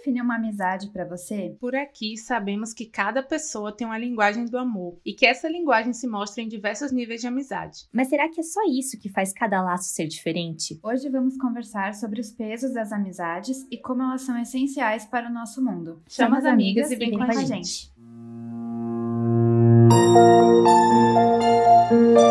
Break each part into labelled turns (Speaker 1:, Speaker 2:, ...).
Speaker 1: define uma amizade para você?
Speaker 2: Por aqui sabemos que cada pessoa tem uma linguagem do amor e que essa linguagem se mostra em diversos níveis de amizade.
Speaker 3: Mas será que é só isso que faz cada laço ser diferente?
Speaker 1: Hoje vamos conversar sobre os pesos das amizades e como elas são essenciais para o nosso mundo.
Speaker 2: Chama as amigas e vem com a gente.
Speaker 1: Oi,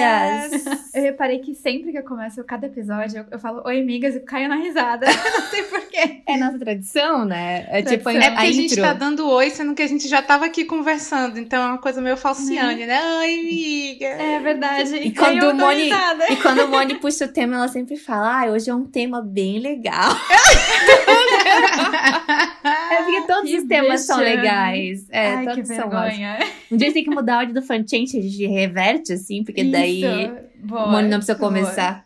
Speaker 1: Amigas! Eu reparei que sempre que eu começo cada episódio, eu, eu falo oi, amigas, e caio na risada. Não sei porquê.
Speaker 3: É nossa tradição, né? É tipo
Speaker 1: Tradição.
Speaker 3: a,
Speaker 2: É porque a, gente
Speaker 3: intro.
Speaker 2: tá dando oi, sendo que a gente já tava aqui conversando. Então é uma coisa meio falciane, né? Oi, amiga.
Speaker 1: É verdade.
Speaker 3: E
Speaker 1: caiu,
Speaker 3: quando o Moni-. E quando o Moni puxa o tema, ela sempre fala: Ah, hoje é um tema bem legal. É porque todos
Speaker 1: que
Speaker 3: os temas são
Speaker 1: vexame.
Speaker 3: legais. É,
Speaker 1: Ai, que
Speaker 3: todos são ótimos.
Speaker 1: vergonha.
Speaker 3: Um dia tem que mudar a ordem do fanchante, a gente reverte, assim, porque daí
Speaker 1: Isso.
Speaker 3: o
Speaker 1: Boa,
Speaker 3: Moni não precisa
Speaker 1: boa.
Speaker 3: começar.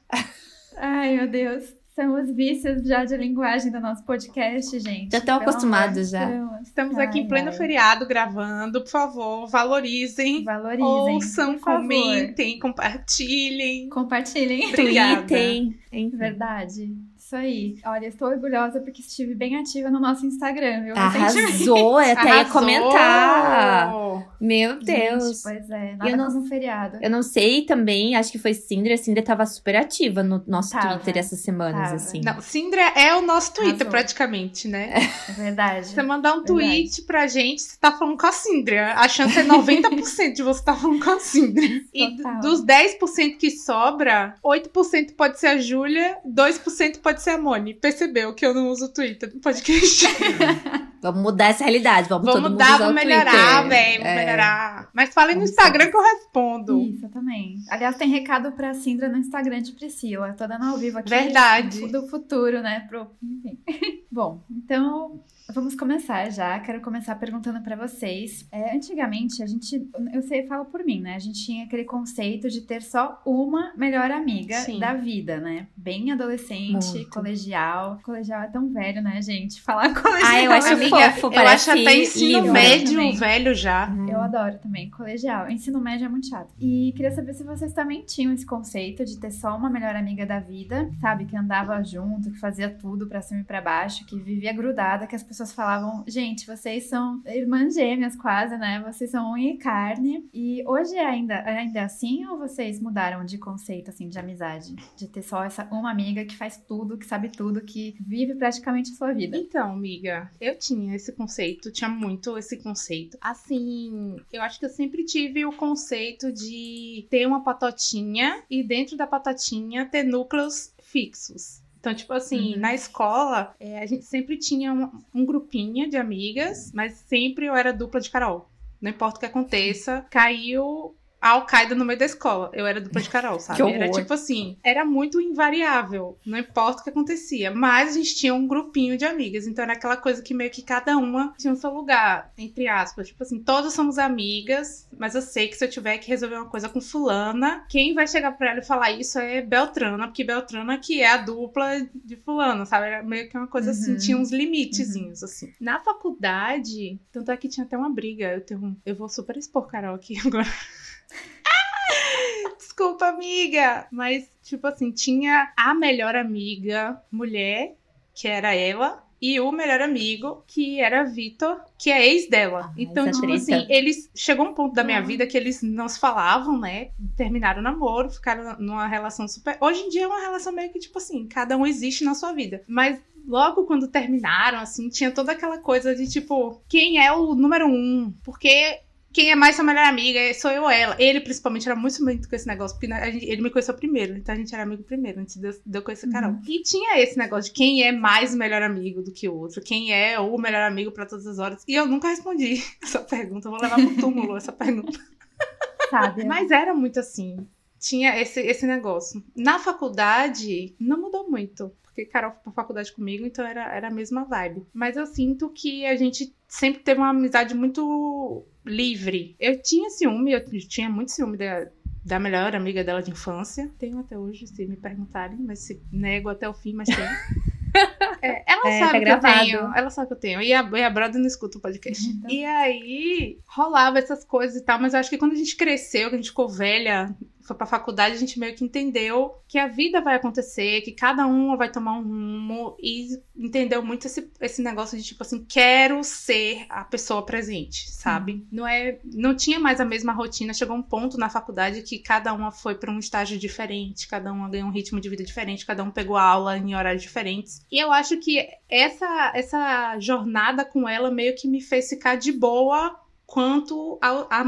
Speaker 1: Ai, meu Deus. São os vícios já de linguagem do nosso podcast, gente.
Speaker 3: Já estão acostumados já.
Speaker 2: Estamos aqui em
Speaker 1: Ai,
Speaker 2: pleno
Speaker 1: ai.
Speaker 2: feriado gravando. Por favor, valorizem.
Speaker 1: Valorizem.
Speaker 2: Ouçam, comentem, compartilhem.
Speaker 1: Compartilhem.
Speaker 2: Obrigada.
Speaker 3: Tweetem, enfim.
Speaker 1: Verdade. Isso aí. Olha, estou orgulhosa porque estive bem ativa no nosso Instagram? Recentemente.
Speaker 3: Arrasou, eu até ia
Speaker 2: Arrasou!
Speaker 3: comentar. Meu
Speaker 1: Gente,
Speaker 3: Deus.
Speaker 1: pois é, nada
Speaker 3: eu não-
Speaker 1: como um feriado.
Speaker 3: Eu não sei também, acho que foi Sindra. A Sindra tava super ativa no nosso
Speaker 1: Tava,
Speaker 3: Twitter essas semanas,
Speaker 1: tava.
Speaker 3: assim.
Speaker 2: Não, Sindra é o nosso Twitter,
Speaker 1: Arrasou.
Speaker 2: praticamente, né?
Speaker 1: É verdade.
Speaker 2: Você mandar um
Speaker 1: Verdade.
Speaker 2: tweet pra gente, você tá falando com a Sindra. A chance é 90% de você estar falando com a Sindra. E dos 10% que sobra, 8% pode ser a Júlia, 2% pode ser a Moni. Percebeu que eu não uso o Twitter no podcast?
Speaker 3: Vamos mudar essa realidade. Vamos, todo
Speaker 2: vamos
Speaker 3: mundo
Speaker 2: mudar,
Speaker 3: usar
Speaker 2: vamos
Speaker 3: o
Speaker 2: melhorar,
Speaker 3: Twitter.
Speaker 2: velho. Vamos
Speaker 3: É.
Speaker 2: melhorar. Mas falem no Instagram que eu respondo.
Speaker 1: Isso, eu também. Aliás, tem recado pra Sindra no Instagram de Priscila. Tô dando ao vivo aqui.
Speaker 2: Verdade.
Speaker 1: Do futuro, né? Pro... Enfim. Bom, então vamos começar já. Quero começar perguntando pra vocês. É, antigamente, a gente. Eu sei, eu falo por mim, né? A gente tinha aquele conceito de ter só uma melhor amiga
Speaker 2: Sim.
Speaker 1: da vida, né? Bem adolescente,
Speaker 3: Muito.
Speaker 1: colegial. Colegial é tão velho, né, gente? Falar colegial.
Speaker 3: Ah, eu acho
Speaker 1: é
Speaker 2: Amiga,
Speaker 3: fofo,
Speaker 2: eu acho até ensino
Speaker 3: livro.
Speaker 2: médio
Speaker 1: Também.
Speaker 2: velho já.
Speaker 1: Eu adoro também, colegial. Ensino médio é muito chato. E queria saber se vocês também tinham esse conceito de ter só uma melhor amiga da vida, sabe? Que andava junto, que fazia tudo pra cima e pra baixo, que vivia grudada, que as pessoas falavam, gente, vocês são irmãs gêmeas quase, né? Vocês são unha e carne. E hoje é ainda, ainda é assim ou vocês mudaram de conceito, assim, de amizade? De ter só essa uma amiga que faz tudo, que sabe tudo, que vive praticamente a sua vida.
Speaker 2: Então, amiga, eu tinha esse conceito, tinha muito esse conceito. Assim, eu acho que eu sempre tive o conceito de ter uma patotinha e dentro da patotinha ter núcleos fixos. Então, tipo assim,
Speaker 1: Uhum.
Speaker 2: na escola, é, a gente sempre tinha um, um grupinho de amigas, mas sempre eu era dupla de Carol. Não importa o que aconteça, caiu a Al-Qaeda no meio da escola. Eu era dupla de Carol, sabe? Era tipo assim, era muito invariável. Não importa o que acontecia. Mas a gente tinha um grupinho de amigas. Então era aquela coisa que meio que cada uma tinha o seu lugar, entre aspas. Tipo assim, todas somos amigas, mas eu sei que se eu tiver que resolver uma coisa com fulana, quem vai chegar pra ela e falar isso é Beltrana, porque Beltrana que é a dupla de fulano, sabe? Era meio que uma coisa assim,
Speaker 1: Uhum.
Speaker 2: tinha uns limitezinhos, assim. Na faculdade, tanto é que tinha até uma briga. Eu, tenho, um- eu vou super expor Carol aqui agora. Desculpa, amiga. Mas, tipo assim, tinha a melhor amiga mulher, que era ela, e o melhor amigo, que era Vitor, que é ex dela.
Speaker 3: Ah,
Speaker 2: então, tipo assim, eles. Chegou um ponto da minha
Speaker 1: Ah.
Speaker 2: vida que eles não se falavam, né? Terminaram o namoro, ficaram numa relação super. Hoje em dia é uma relação meio que, tipo assim, cada um existe na sua vida. Mas logo quando terminaram, assim, tinha toda aquela coisa de tipo, quem é o número um? Porque quem é mais sua melhor amiga sou eu ou ela. Ele, principalmente, era muito ciumento com esse negócio, porque a gente- ele me conheceu primeiro, então a gente era amigo primeiro, antes de eu, de eu conhecer a Carol. E tinha esse negócio de quem é mais o melhor amigo do que o outro, quem é o melhor amigo pra todas as horas. E eu nunca respondi essa pergunta, eu vou levar pro túmulo essa pergunta.
Speaker 1: Sabe?
Speaker 2: Mas era muito assim. Tinha esse, esse negócio. Na faculdade, não mudou muito. Porque Carol foi pra faculdade comigo, então era, era a mesma vibe. Mas eu sinto que a gente sempre teve uma amizade muito livre. Eu tinha ciúme, eu tinha muito ciúme da, da melhor amiga dela de infância. Tenho até hoje, se me perguntarem, mas se nego até o fim, mas tenho. É, ela
Speaker 3: É,
Speaker 2: sabe
Speaker 3: tá
Speaker 2: que
Speaker 3: gravado.
Speaker 2: eu tenho. Ela sabe que eu tenho. E a, e a Brother não escuta o podcast.
Speaker 1: Então.
Speaker 2: E aí, rolava essas coisas e tal, mas eu acho que quando a gente cresceu, que a gente ficou velha, foi pra faculdade, a gente meio que entendeu que a vida vai acontecer, que cada um vai tomar um rumo e entendeu muito esse, esse negócio de tipo assim, quero ser a pessoa presente, sabe? Não é, não tinha mais a mesma rotina, chegou um ponto na faculdade que cada uma foi pra um estágio diferente, cada uma ganhou um ritmo de vida diferente, cada um pegou aula em horários diferentes. E eu acho que essa essa jornada com ela meio que me fez ficar de boa quanto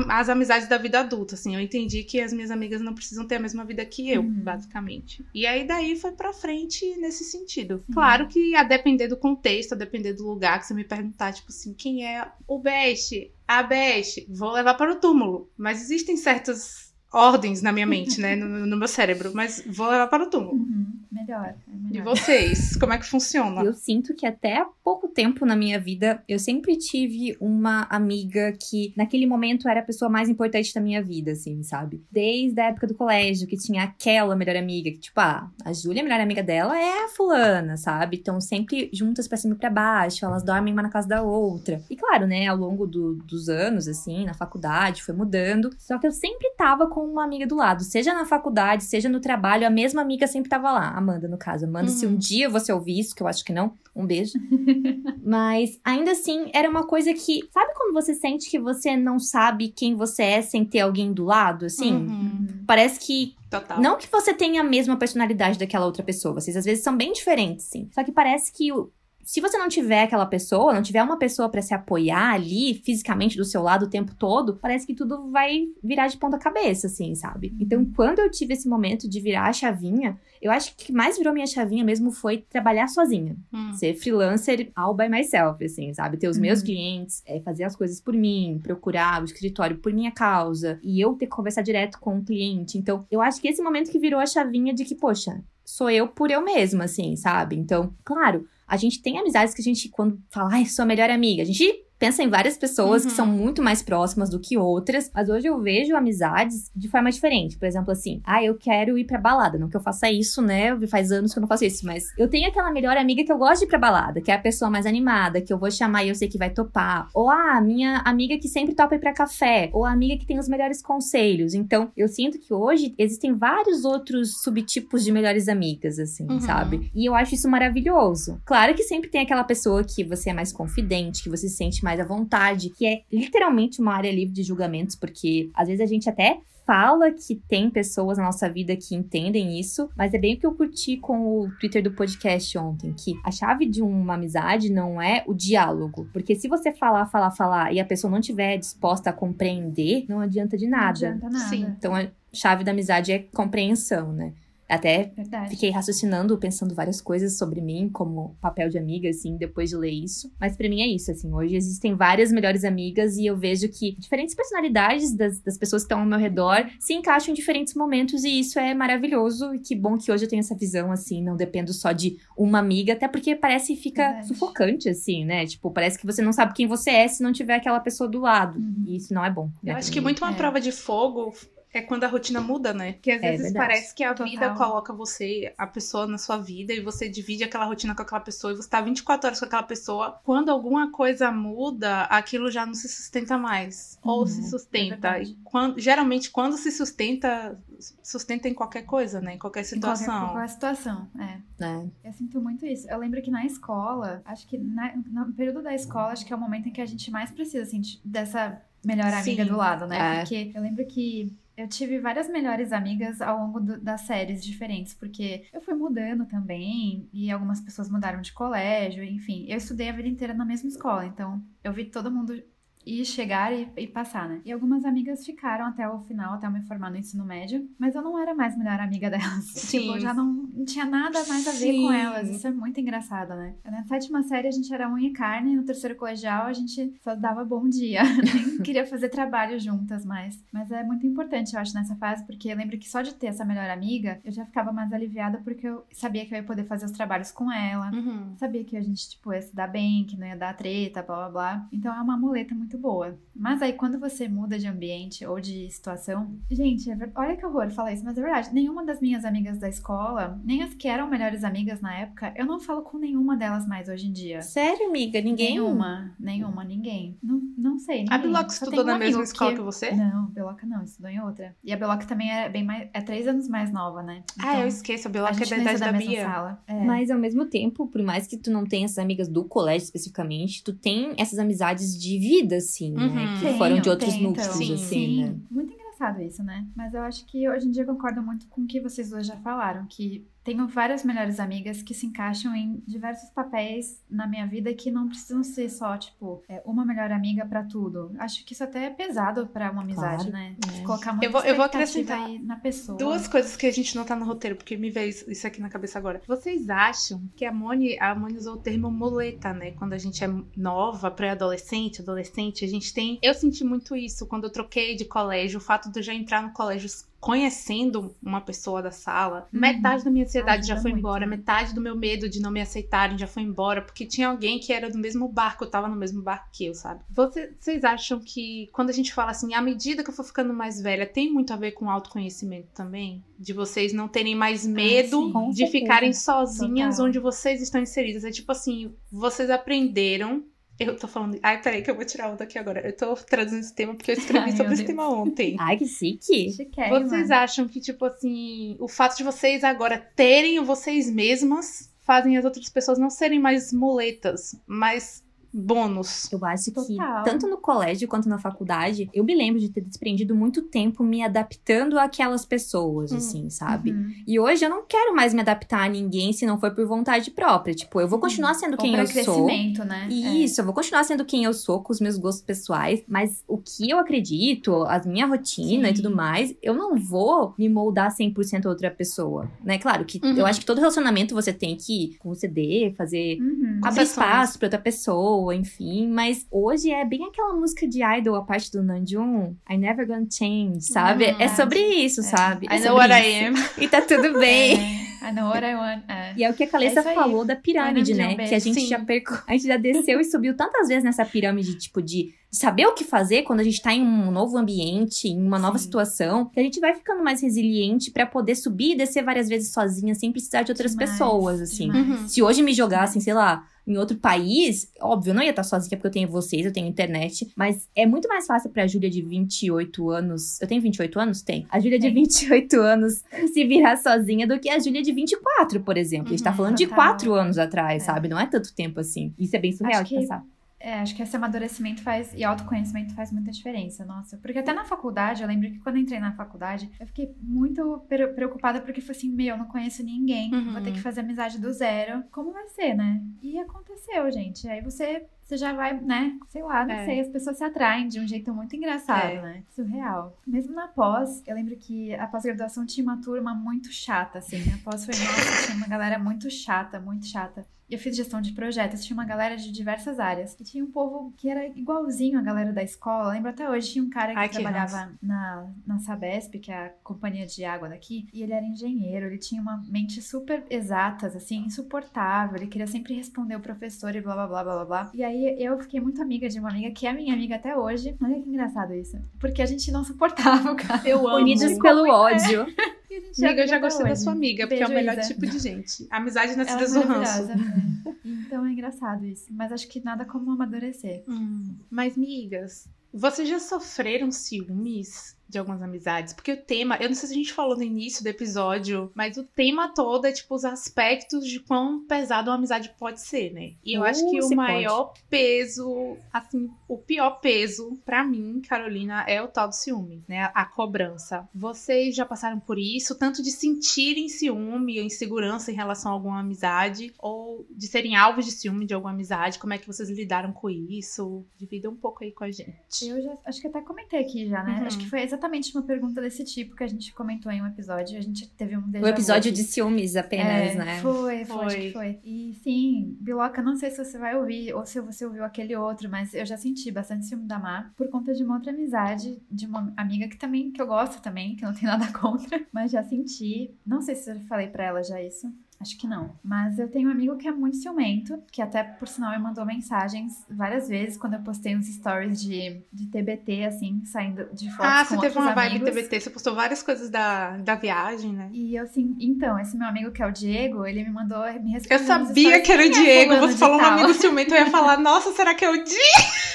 Speaker 2: às amizades da vida adulta, assim, eu entendi que as minhas amigas não precisam ter a mesma vida que eu,
Speaker 1: Uhum.
Speaker 2: basicamente. E aí daí foi pra frente nesse sentido. Claro que a depender do contexto, a depender do lugar que você me perguntar, tipo assim, quem é o best, a best, vou levar para o túmulo. Mas existem certas ordens na minha mente, né, no, no meu cérebro, mas vou levar para o túmulo.
Speaker 1: Uhum, melhor, é
Speaker 2: E
Speaker 1: melhor.
Speaker 2: vocês, como é que funciona?
Speaker 3: Eu sinto que até há pouco tempo na minha vida, eu sempre tive uma amiga que, naquele momento, era a pessoa mais importante da minha vida, assim, sabe? Desde a época do colégio, que tinha aquela melhor amiga, que, tipo, ah, a Júlia, a melhor amiga dela, é a fulana, sabe? Então, sempre juntas pra cima e pra baixo, elas dormem uma na casa da outra. E claro, né, ao longo do- dos anos, assim, na faculdade, foi mudando. Só que eu sempre tava com uma amiga do lado, seja na faculdade, seja no trabalho, a mesma amiga sempre tava lá. Amanda, no caso. Amanda, se
Speaker 2: Uhum.
Speaker 3: um dia você ouvir isso, que eu acho que não, um beijo. Mas ainda assim, era uma coisa que. Sabe quando você sente que você não sabe quem você é sem ter alguém do lado, assim?
Speaker 2: Uhum,
Speaker 1: Uhum.
Speaker 3: Parece que.
Speaker 2: total.
Speaker 3: Não que você tenha a mesma personalidade daquela outra pessoa. Vocês às vezes são bem diferentes, sim. Só que parece que. o- Se você não tiver aquela pessoa, não tiver uma pessoa pra se apoiar ali, fisicamente do seu lado o tempo todo, parece que tudo vai virar de ponta cabeça, assim, sabe? Então, quando eu tive esse momento de virar a chavinha, eu acho que o que mais virou minha chavinha mesmo foi trabalhar sozinha
Speaker 2: Hum.
Speaker 3: ser freelancer all by myself, assim, sabe? Ter os meus
Speaker 1: Uhum.
Speaker 3: clientes, é, fazer as coisas por mim, procurar o escritório por minha causa, e eu ter que conversar direto com o cliente. Então, eu acho que esse momento que virou a chavinha de que, poxa, sou eu por eu mesma, assim, sabe? Então, claro, a gente tem amizades que a gente, quando fala, ai, sou a melhor amiga, a gente pensa em várias pessoas que
Speaker 2: Uhum.
Speaker 3: são muito mais próximas do que outras, mas hoje eu vejo amizades de forma diferente. Por exemplo, assim, ah, eu quero ir pra balada. Não que eu faça isso, né? Faz anos que eu não faço isso, mas eu tenho aquela melhor amiga que eu gosto de ir pra balada, que é a pessoa mais animada, que eu vou chamar e eu sei que vai topar. Ou ah, a minha amiga que sempre topa ir pra café. Ou a amiga que tem os melhores conselhos. Então, eu sinto que hoje existem vários outros subtipos de melhores amigas, assim,
Speaker 2: Uhum.
Speaker 3: sabe? E eu acho isso maravilhoso. Claro que sempre tem aquela pessoa que você é mais confidente, que você se sente mais à vontade, que é literalmente uma área livre de julgamentos, porque às vezes a gente até fala que tem pessoas na nossa vida que entendem isso, mas é bem o que eu curti com o Twitter do podcast ontem, que a chave de uma amizade não é o diálogo, porque se você falar, falar, falar e a pessoa não estiver disposta a compreender, não adianta de
Speaker 1: Não
Speaker 3: nada.
Speaker 1: adianta nada.
Speaker 2: Sim.
Speaker 3: Então a chave da amizade é compreensão, né? Até
Speaker 1: Verdade.
Speaker 3: Fiquei raciocinando, pensando várias coisas sobre mim, como papel de amiga, assim, depois de ler isso. Mas pra mim é isso, assim. Hoje existem várias melhores amigas e eu vejo que diferentes personalidades das, das pessoas que estão ao meu redor se encaixam em diferentes momentos e isso é maravilhoso. E que bom que hoje eu tenho essa visão, assim, não dependo só de uma amiga, até porque parece que fica
Speaker 1: Verdade.
Speaker 3: sufocante, assim, né? Tipo, parece que você não sabe quem você é se não tiver aquela pessoa do lado.
Speaker 1: Uhum.
Speaker 3: E isso não é bom. né,
Speaker 2: Eu acho
Speaker 3: pra
Speaker 2: que muito uma
Speaker 1: É.
Speaker 2: prova de fogo é quando a rotina muda, né? Porque às
Speaker 3: É
Speaker 2: vezes
Speaker 3: verdade.
Speaker 2: parece que a
Speaker 1: Total.
Speaker 2: vida coloca você, a pessoa na sua vida, e você divide aquela rotina com aquela pessoa, e você tá 24 horas com aquela pessoa. Quando alguma coisa muda, aquilo já não se sustenta mais. Ou
Speaker 1: Uhum,
Speaker 2: se
Speaker 1: é
Speaker 2: sustenta. e quando, geralmente, quando se sustenta, sustenta em qualquer coisa, né? Em qualquer
Speaker 1: Em qualquer,
Speaker 2: situação.
Speaker 1: qualquer situação, é.
Speaker 3: É.
Speaker 1: Eu sinto muito isso. Eu lembro que na escola, acho que na- no período da escola, acho que é o momento em que a gente mais precisa, assim, de- dessa melhor amiga
Speaker 2: Sim.
Speaker 1: do lado, né?
Speaker 3: É.
Speaker 1: Porque eu lembro que eu tive várias melhores amigas ao longo do- das séries diferentes, porque eu fui mudando também, e algumas pessoas mudaram de colégio, enfim. Eu estudei a vida inteira na mesma escola, então eu vi todo mundo ir chegar e, e passar, né? E algumas amigas ficaram até o final, até eu me formar no ensino médio, mas eu não era mais melhor amiga delas.
Speaker 2: Sim.
Speaker 1: Tipo, eu já não, não tinha nada mais a ver
Speaker 2: Sim.
Speaker 1: com elas. Isso é muito engraçado, né? Na sétima série a gente era unha e carne, no terceiro colegial a gente só dava bom dia. Nem queria fazer trabalho juntas mais. Mas é muito importante, eu acho, nessa fase, porque eu lembro que só de ter essa melhor amiga, eu já ficava mais aliviada porque eu sabia que eu ia poder fazer os trabalhos com ela.
Speaker 2: Uhum.
Speaker 1: Sabia que a gente, tipo, ia se dar bem, que não ia dar treta, blá blá blá. Então é uma muleta muito boa. Mas aí, quando você muda de ambiente ou de situação. Gente, é ver... olha que horror falar isso, mas é verdade. Nenhuma das minhas amigas da escola, nem as que eram melhores amigas na época, eu não falo com nenhuma delas mais hoje em dia.
Speaker 3: Sério, amiga? Ninguém?
Speaker 1: Nenhuma, nenhuma, ninguém. Não, não sei. Ninguém.
Speaker 2: A Biloca estudou
Speaker 1: um
Speaker 2: na mesma escola
Speaker 1: que...
Speaker 2: que você?
Speaker 1: Não, Beloca não, estudou em outra. E a Beloca também é bem mais. É três anos mais nova, né?
Speaker 2: Ah,
Speaker 1: Então,
Speaker 2: eu esqueço. A
Speaker 1: a
Speaker 2: Biloca é da idade da Bia.
Speaker 1: sala. É.
Speaker 3: Mas ao mesmo tempo, por mais que tu não tenha essas amigas do colégio especificamente, tu tem essas amizades de vida, assim, né?
Speaker 2: Uhum.
Speaker 3: Que
Speaker 1: Tenho,
Speaker 3: foram de outros
Speaker 1: tenho,
Speaker 3: núcleos,
Speaker 1: então.
Speaker 2: Sim,
Speaker 3: assim,
Speaker 1: Sim,
Speaker 3: né?
Speaker 1: muito engraçado isso, né? Mas eu acho que hoje em dia eu concordo muito com o que vocês dois já falaram, que tenho várias melhores amigas que se encaixam em diversos papéis na minha vida que não precisam ser só, tipo, é, uma melhor amiga pra tudo. Acho que isso até é pesado pra uma amizade,
Speaker 3: Claro,
Speaker 1: né?
Speaker 3: é.
Speaker 1: Colocar muita
Speaker 2: Eu vou- eu vou acrescentar
Speaker 1: aí na pessoa.
Speaker 2: Duas coisas que a gente não tá no roteiro, porque me veio isso isso aqui na cabeça agora. Vocês acham que a Moni, a Moni usou o termo muleta, né? Quando a gente é nova, pré-adolescente, adolescente, a gente tem. Eu senti muito isso quando eu troquei de colégio, o fato de eu já entrar no colégio conhecendo uma pessoa da sala.
Speaker 1: Uhum.
Speaker 2: Metade da minha ansiedade já
Speaker 1: Ajuda
Speaker 2: foi
Speaker 1: muito,
Speaker 2: embora,
Speaker 1: né?
Speaker 2: metade do meu medo de não me aceitarem já foi embora, porque tinha alguém que era do mesmo barco, eu tava no mesmo barco que eu, sabe? Você- Vocês acham que quando a gente fala assim, à medida que eu for ficando mais velha, tem muito a ver com autoconhecimento também? De vocês não terem mais medo
Speaker 1: sim.
Speaker 3: Com
Speaker 2: de
Speaker 3: certeza.
Speaker 2: ficarem sozinhas
Speaker 1: Total.
Speaker 2: onde vocês estão inseridas. É tipo assim, vocês aprenderam. Eu tô falando. Ai, peraí, que eu vou tirar onda aqui agora. Eu tô traduzindo esse tema porque eu escrevi
Speaker 1: Ai,
Speaker 2: sobre esse
Speaker 1: Deus.
Speaker 2: tema ontem.
Speaker 3: Ai, que chique!
Speaker 2: Vocês acham que, tipo assim, o fato de vocês agora terem vocês mesmas fazem as outras pessoas não serem mais muletas, mas bônus?
Speaker 3: Eu acho que,
Speaker 1: Total.
Speaker 3: tanto no colégio quanto na faculdade, eu me lembro de ter desprendido muito tempo me adaptando àquelas pessoas,
Speaker 2: Hum.
Speaker 3: assim, sabe?
Speaker 1: Uhum.
Speaker 3: E hoje eu não quero mais me adaptar a ninguém se não for por vontade própria. Tipo, eu vou continuar sendo
Speaker 1: Ou
Speaker 3: quem eu sou.
Speaker 1: crescimento, né?
Speaker 3: Isso, eu vou continuar sendo quem eu sou, com os meus gostos pessoais, mas o que eu acredito, a minha rotina
Speaker 1: Sim.
Speaker 3: e tudo mais, eu não vou me moldar 100% a outra pessoa, né? Claro que
Speaker 2: Uhum.
Speaker 3: eu acho que todo relacionamento você tem que conceder, fazer
Speaker 1: É. Uhum.
Speaker 3: abrir espaço pra outra pessoa, enfim. Mas hoje é bem aquela música de Idol, a parte do Nanjum, I Never Gonna Change, sabe? É sobre isso, sabe? É
Speaker 2: I know what I
Speaker 3: isso.
Speaker 2: am.
Speaker 3: E tá tudo bem.
Speaker 1: É, I know what I want. É.
Speaker 3: E é o que a Calessa
Speaker 1: É
Speaker 3: falou da pirâmide, né? Que a gente
Speaker 2: sim.
Speaker 3: já perco... a gente já desceu e subiu tantas vezes nessa pirâmide, tipo, de saber o que fazer quando a gente tá em um novo ambiente, em uma nova
Speaker 1: Sim.
Speaker 3: situação, que a gente vai ficando mais resiliente pra poder subir e descer várias vezes sozinha, sem precisar de outras
Speaker 1: Demais,
Speaker 3: pessoas, assim.
Speaker 1: demais.
Speaker 3: Se hoje me jogassem, sei lá, em outro país, óbvio, eu não ia estar sozinha porque eu tenho vocês, eu tenho internet, mas é muito mais fácil pra Júlia de 28 anos. Eu tenho 28 anos? Tem. A Júlia de
Speaker 1: Tem.
Speaker 3: 28 anos se virar sozinha do que a Júlia de 24, por exemplo. a gente tá
Speaker 2: Uhum,
Speaker 3: falando de
Speaker 1: total.
Speaker 3: 4 anos atrás,
Speaker 1: É.
Speaker 3: sabe? Não é tanto tempo assim. Isso é bem surreal
Speaker 1: Acho
Speaker 3: de pensar.
Speaker 1: É, acho que esse amadurecimento faz e autoconhecimento faz muita diferença, nossa. Porque até na faculdade, eu lembro que quando eu entrei na faculdade, eu fiquei muito pre- preocupada porque foi assim, meu, eu não conheço ninguém,
Speaker 2: Uhum.
Speaker 1: vou ter que fazer amizade do zero. Como vai ser, né? E aconteceu, gente. Aí você você já vai, né? Sei lá, não
Speaker 2: É.
Speaker 1: sei, as pessoas se atraem de um jeito muito engraçado,
Speaker 2: É.
Speaker 1: né? Surreal. Mesmo na pós, eu lembro que a pós-graduação tinha uma turma muito chata, assim. A pós foi, nossa, tinha uma galera muito chata, muito chata. Eu fiz gestão de projetos, tinha uma galera de diversas áreas. E tinha um povo que era igualzinho a galera da escola. Eu lembro até hoje, tinha um cara que
Speaker 2: Ai, que
Speaker 1: trabalhava na, na Sabesp, que é a companhia de água daqui, e ele era engenheiro, ele tinha uma mente super exatas, assim, insuportável. Ele queria sempre responder o professor e blá blá blá blá blá blá. E aí eu fiquei muito amiga de uma amiga que é minha amiga até hoje. Olha que engraçado isso. Porque a gente não suportava o cara.
Speaker 2: Eu amo.
Speaker 3: Unidos pelo ódio.
Speaker 1: E a gente
Speaker 2: Amiga, eu já gostei da sua amiga, porque é o
Speaker 1: Beijo,
Speaker 2: melhor
Speaker 1: Isa.
Speaker 2: tipo de gente. Amizade
Speaker 1: Ela
Speaker 2: nascida
Speaker 1: é
Speaker 2: do ranço.
Speaker 1: Então é engraçado isso. Mas acho que nada como amadurecer.
Speaker 2: Hum, Mas, migas, vocês já sofreram ciúmes de algumas amizades? Porque o tema, eu não sei se a gente falou no início do episódio, mas o tema todo é, tipo, os aspectos de quão pesado uma amizade pode ser, né? E eu
Speaker 3: Uh,
Speaker 2: acho que
Speaker 3: se
Speaker 2: o maior peso, assim, o pior peso, pra mim, Carolina, é o tal do ciúme, né? A cobrança. Vocês já passaram por isso, tanto de sentirem ciúme ou insegurança em relação a alguma amizade, ou de serem alvos de ciúme de alguma amizade? Como é que vocês lidaram com isso? Divida um pouco aí com a gente.
Speaker 1: Eu já acho que até comentei aqui já, né?
Speaker 2: Uhum.
Speaker 1: Acho que foi exatamente uma pergunta desse tipo que a gente comentou em um episódio. A gente teve um
Speaker 3: O episódio de ciúmes apenas,
Speaker 1: É,
Speaker 3: né?
Speaker 1: Foi, foi, acho
Speaker 2: Foi.
Speaker 1: que foi. E sim, Biloca, não sei se você vai ouvir ou se você ouviu aquele outro, mas eu já senti bastante ciúme da Mar por conta de uma outra amizade, de uma amiga que também, que eu gosto também, que não tenho nada contra, mas já senti. Não sei se eu falei pra ela já isso. Acho que não. Mas eu tenho um amigo que é muito ciumento, que até, por sinal, me mandou mensagens várias vezes quando eu postei uns stories de, de TBT, assim, saindo de fotos
Speaker 2: Ah,
Speaker 1: com
Speaker 2: você teve uma vibe
Speaker 1: amigos.
Speaker 2: TBT, você postou várias coisas da, da viagem, né?
Speaker 1: E eu assim, então, esse meu amigo que é o Diego, ele me mandou, me respondeu.
Speaker 2: Eu sabia que era o
Speaker 1: "Quem é
Speaker 2: Diego,
Speaker 1: fulano
Speaker 2: você
Speaker 1: de
Speaker 2: falou um
Speaker 1: tal?"
Speaker 2: amigo ciumento, eu ia falar, nossa, será que é o Diego?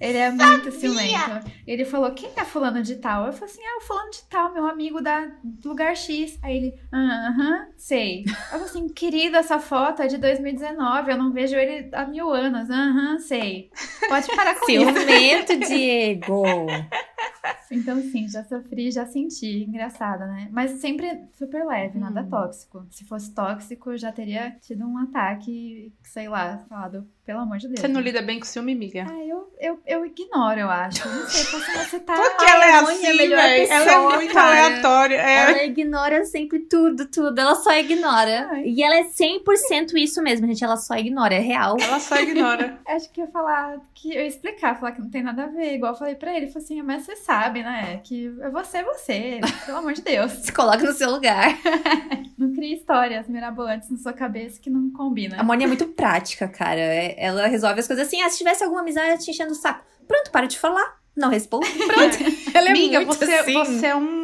Speaker 1: Ele é muito ciumento. Ele falou, quem é fulano de tal? Eu falei assim, ah, o fulano de tal, meu amigo da do lugar X. Aí ele, aham, sei. Eu falei assim, querido, essa foto é de 2019, eu não vejo ele há mil anos. Aham, sei. Pode parar com isso.
Speaker 3: Ciumento, Diego.
Speaker 1: Então, sim, já sofri, já senti. Engraçado, né? Mas sempre super leve, nada
Speaker 3: Hum.
Speaker 1: tóxico. Se fosse tóxico, eu já teria tido um ataque, sei lá, falado, pelo amor de Deus.
Speaker 2: Você não
Speaker 1: né?
Speaker 2: lida bem com ciúme, amiga?
Speaker 1: Ah, eu, eu, eu ignoro, eu acho. Não sei, se você tá.
Speaker 2: Porque ela é
Speaker 3: é
Speaker 2: assim,
Speaker 3: melhor
Speaker 2: velho. Ela é muito
Speaker 3: cara.
Speaker 2: aleatória. É.
Speaker 3: Ela ignora sempre tudo, tudo. Ela só ignora.
Speaker 1: Ai.
Speaker 3: E ela é 100% isso mesmo, gente. Ela só ignora, é real.
Speaker 2: Ela só ignora.
Speaker 1: Acho que eu ia falar, que eu ia explicar, falar que não tem nada a ver, igual eu falei pra ele. Ele falou assim, mas você sabe, né? Que é você, é você, pelo amor de Deus.
Speaker 3: Se coloca no seu lugar.
Speaker 1: Não crie histórias mirabolantes na sua cabeça que não combinam.
Speaker 3: A Mônica é muito prática, cara. É- Ela resolve as coisas assim. Ah, se tivesse alguma amizade te enchendo o saco. Pronto, para de falar. Não responde. Pronto. Ela é muito
Speaker 2: você,
Speaker 3: assim.
Speaker 2: você é um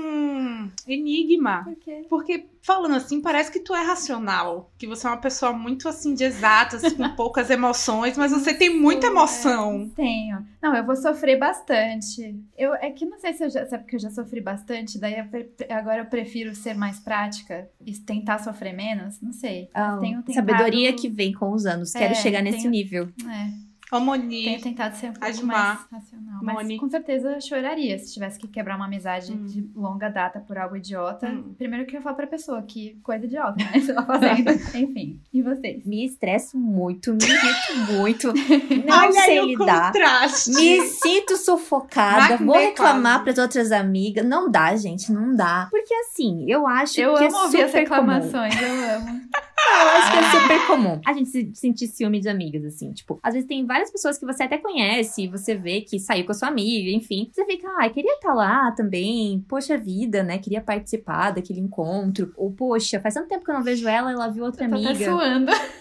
Speaker 2: enigma.
Speaker 1: Por quê?
Speaker 2: Porque, falando assim, parece que tu é racional. Que você é uma pessoa muito, assim, de exatas, com poucas emoções. Mas você tem muita emoção.
Speaker 1: Tenho. Não, eu vou sofrer bastante. Eu, é que não sei se eu já, se é porque eu já sofri bastante, daí eu agora eu prefiro ser mais prática e tentar sofrer menos. Não sei.
Speaker 3: Ah,
Speaker 1: tenho tentado-
Speaker 3: Sabedoria que vem com os anos. Quero
Speaker 1: É,
Speaker 3: chegar nesse
Speaker 1: tenho-
Speaker 3: nível.
Speaker 1: É.
Speaker 2: Ô,
Speaker 1: Tenho tentado ser um pouco mais racional.
Speaker 2: Moni.
Speaker 1: Mas com certeza eu choraria se tivesse que quebrar uma amizade
Speaker 2: Hum.
Speaker 1: de longa data por algo idiota.
Speaker 2: Hum.
Speaker 1: Primeiro que eu falo pra pessoa, que coisa idiota, né? Você tá fazendo. Enfim. E vocês?
Speaker 3: Me estresso muito, me irrito muito. Não
Speaker 2: Olha
Speaker 3: sei
Speaker 2: aí o
Speaker 3: lidar.
Speaker 2: contraste.
Speaker 3: Me sinto sufocada, vou reclamar
Speaker 2: quase.
Speaker 3: pras outras amigas. Não dá, gente, não dá. Porque assim, eu acho
Speaker 1: Eu
Speaker 3: que
Speaker 1: amo
Speaker 3: é
Speaker 1: ouvir as
Speaker 3: super comum.
Speaker 1: reclamações, eu amo.
Speaker 3: Eu acho que é super comum. A gente se sentir ciúme de amigas, assim. Tipo, às vezes tem várias pessoas que você até conhece, e você vê que saiu com a sua amiga, enfim. Você fica, ai, queria estar lá também. Poxa vida, né? Queria participar daquele encontro. Ou, poxa, faz tanto tempo que eu não vejo ela, ela viu outra
Speaker 1: Eu tô até
Speaker 3: amiga.
Speaker 1: suando.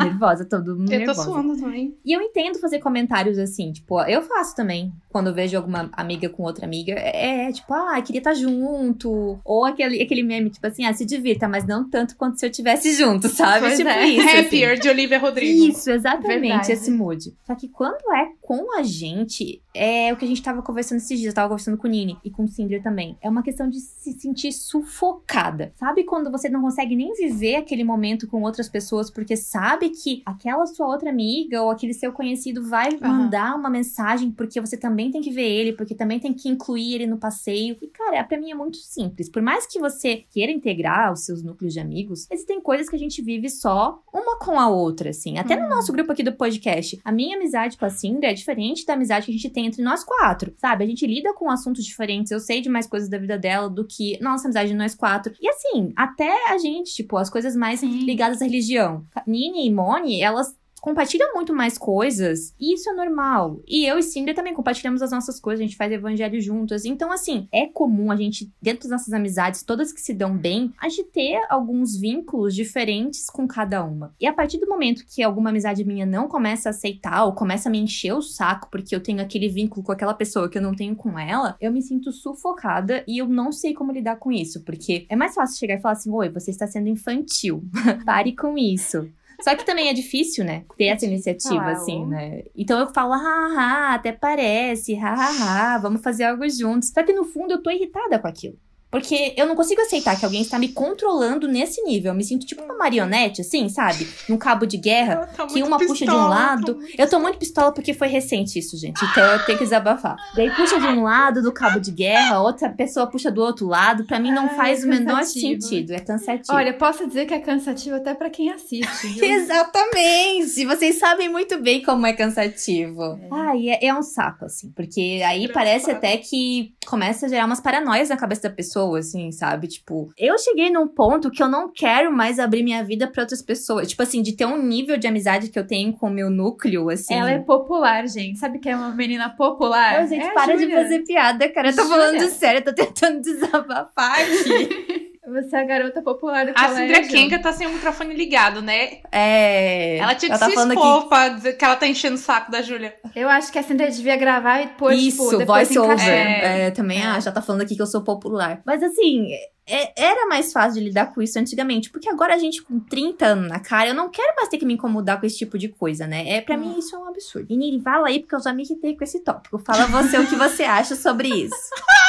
Speaker 3: Nervosa, todo mundo
Speaker 2: Eu tô
Speaker 3: nervosa.
Speaker 2: suando também.
Speaker 3: E eu entendo fazer comentários assim, tipo, eu faço também. Quando eu vejo alguma amiga com outra amiga, é, é, tipo, ah, queria estar junto. Ou aquele, aquele meme, tipo assim, ah, se divirta, mas não tanto quanto se eu tivesse junto, sabe?
Speaker 1: Pois
Speaker 3: tipo
Speaker 1: é.
Speaker 3: isso. assim.
Speaker 2: Happier, de Olivia Rodrigo.
Speaker 3: Isso, exatamente,
Speaker 1: Verdade.
Speaker 3: esse mood. Só que quando é com a gente, é o que a gente tava conversando esses dias. Eu tava conversando com o Nini e com o Cinder também. É uma questão de se sentir sufocada. Sabe quando você não consegue nem viver aquele momento com outras pessoas porque sabe que aquela sua outra amiga ou aquele seu conhecido vai
Speaker 2: Aham.
Speaker 3: mandar uma mensagem porque você também tem que ver ele, porque também tem que incluir ele no passeio. E, cara, pra mim é muito simples. Por mais que você queira integrar os seus núcleos de amigos, existem coisas que a gente vive só uma com a outra, assim. Até no
Speaker 1: Uhum.
Speaker 3: nosso grupo aqui do podcast. A minha amizade com a Cindy é diferente da amizade que a gente tem entre nós quatro, sabe? A gente lida com assuntos diferentes. Eu sei de mais coisas da vida dela do que nossa amizade de nós quatro. E assim, até a gente, tipo, as coisas mais
Speaker 1: Sim.
Speaker 3: ligadas à religião. Nini e Moni, elas compartilham muito mais coisas e isso é normal. E eu e Cinder também compartilhamos as nossas coisas, a gente faz evangelho juntas. Então, assim, é comum a gente, dentro das nossas amizades, todas que se dão bem, a gente ter alguns vínculos diferentes com cada uma. E a partir do momento que alguma amizade minha não começa a aceitar ou começa a me encher o saco porque eu tenho aquele vínculo com aquela pessoa que eu não tenho com ela, eu me sinto sufocada e eu não sei como lidar com isso, porque é mais fácil chegar e falar assim: "Oi, você está sendo infantil. Pare com isso". Só que também é difícil, né? Ter essa iniciativa,
Speaker 1: falar,
Speaker 3: assim,
Speaker 1: "Oh".
Speaker 3: né? Então eu falo, haha, até parece, hahaha, vamos fazer algo juntos. Só que no fundo eu tô irritada com aquilo. Porque eu não consigo aceitar que alguém está me controlando nesse nível. Eu me sinto tipo uma marionete, assim, sabe? Num cabo de guerra.
Speaker 2: Tá
Speaker 3: Que uma puxa de um
Speaker 2: pistola,
Speaker 3: lado.
Speaker 2: tá muito-
Speaker 3: Eu tô muito pistola porque foi recente isso, gente. Então eu tenho que desabafar. Daí puxa de um lado do cabo de guerra, outra pessoa puxa do outro lado. Pra mim não
Speaker 1: Ai,
Speaker 3: faz o menor
Speaker 1: cansativo.
Speaker 3: sentido. É cansativo.
Speaker 1: Olha, posso dizer que é cansativo até pra quem assiste, viu?
Speaker 3: Exatamente! Vocês sabem muito bem como é cansativo.
Speaker 1: É.
Speaker 3: Ai, é, é um saco, assim. Porque aí parece até que começa a gerar umas paranoias na cabeça da pessoa, assim, sabe? Tipo, eu cheguei num ponto que eu não quero mais abrir minha vida pra outras pessoas. Tipo assim, de ter um nível de amizade que eu tenho com o meu núcleo, assim.
Speaker 1: Ela é popular, gente. Sabe que é uma menina popular?
Speaker 3: Gente,
Speaker 1: É
Speaker 3: para de fazer piada, cara. Eu tô
Speaker 1: Júlia.
Speaker 3: falando sério, eu tô tentando desabafar aqui.
Speaker 1: Você é a garota popular do
Speaker 2: A
Speaker 1: colégio.
Speaker 2: Sandra Kenga tá sem o microfone ligado, né?
Speaker 3: É.
Speaker 2: Ela tinha que
Speaker 3: tá
Speaker 2: se
Speaker 3: falando
Speaker 2: expor
Speaker 3: aqui.
Speaker 2: pra dizer que ela tá enchendo o saco da Júlia.
Speaker 1: Eu acho que a Cindy devia gravar e pôr,
Speaker 3: Isso,
Speaker 1: tipo, depois
Speaker 3: voice over.
Speaker 2: É.
Speaker 3: É, também
Speaker 1: É.
Speaker 3: acho. Já tá falando aqui que eu sou popular. Mas assim, é- era mais fácil de lidar com isso antigamente. Porque agora a gente com 30 anos na cara, eu não quero mais ter que me incomodar com esse tipo de coisa, né? É, pra mim isso é um absurdo. E Nini, fala aí, porque eu já me irritei com esse tópico. Fala você o que você acha sobre isso.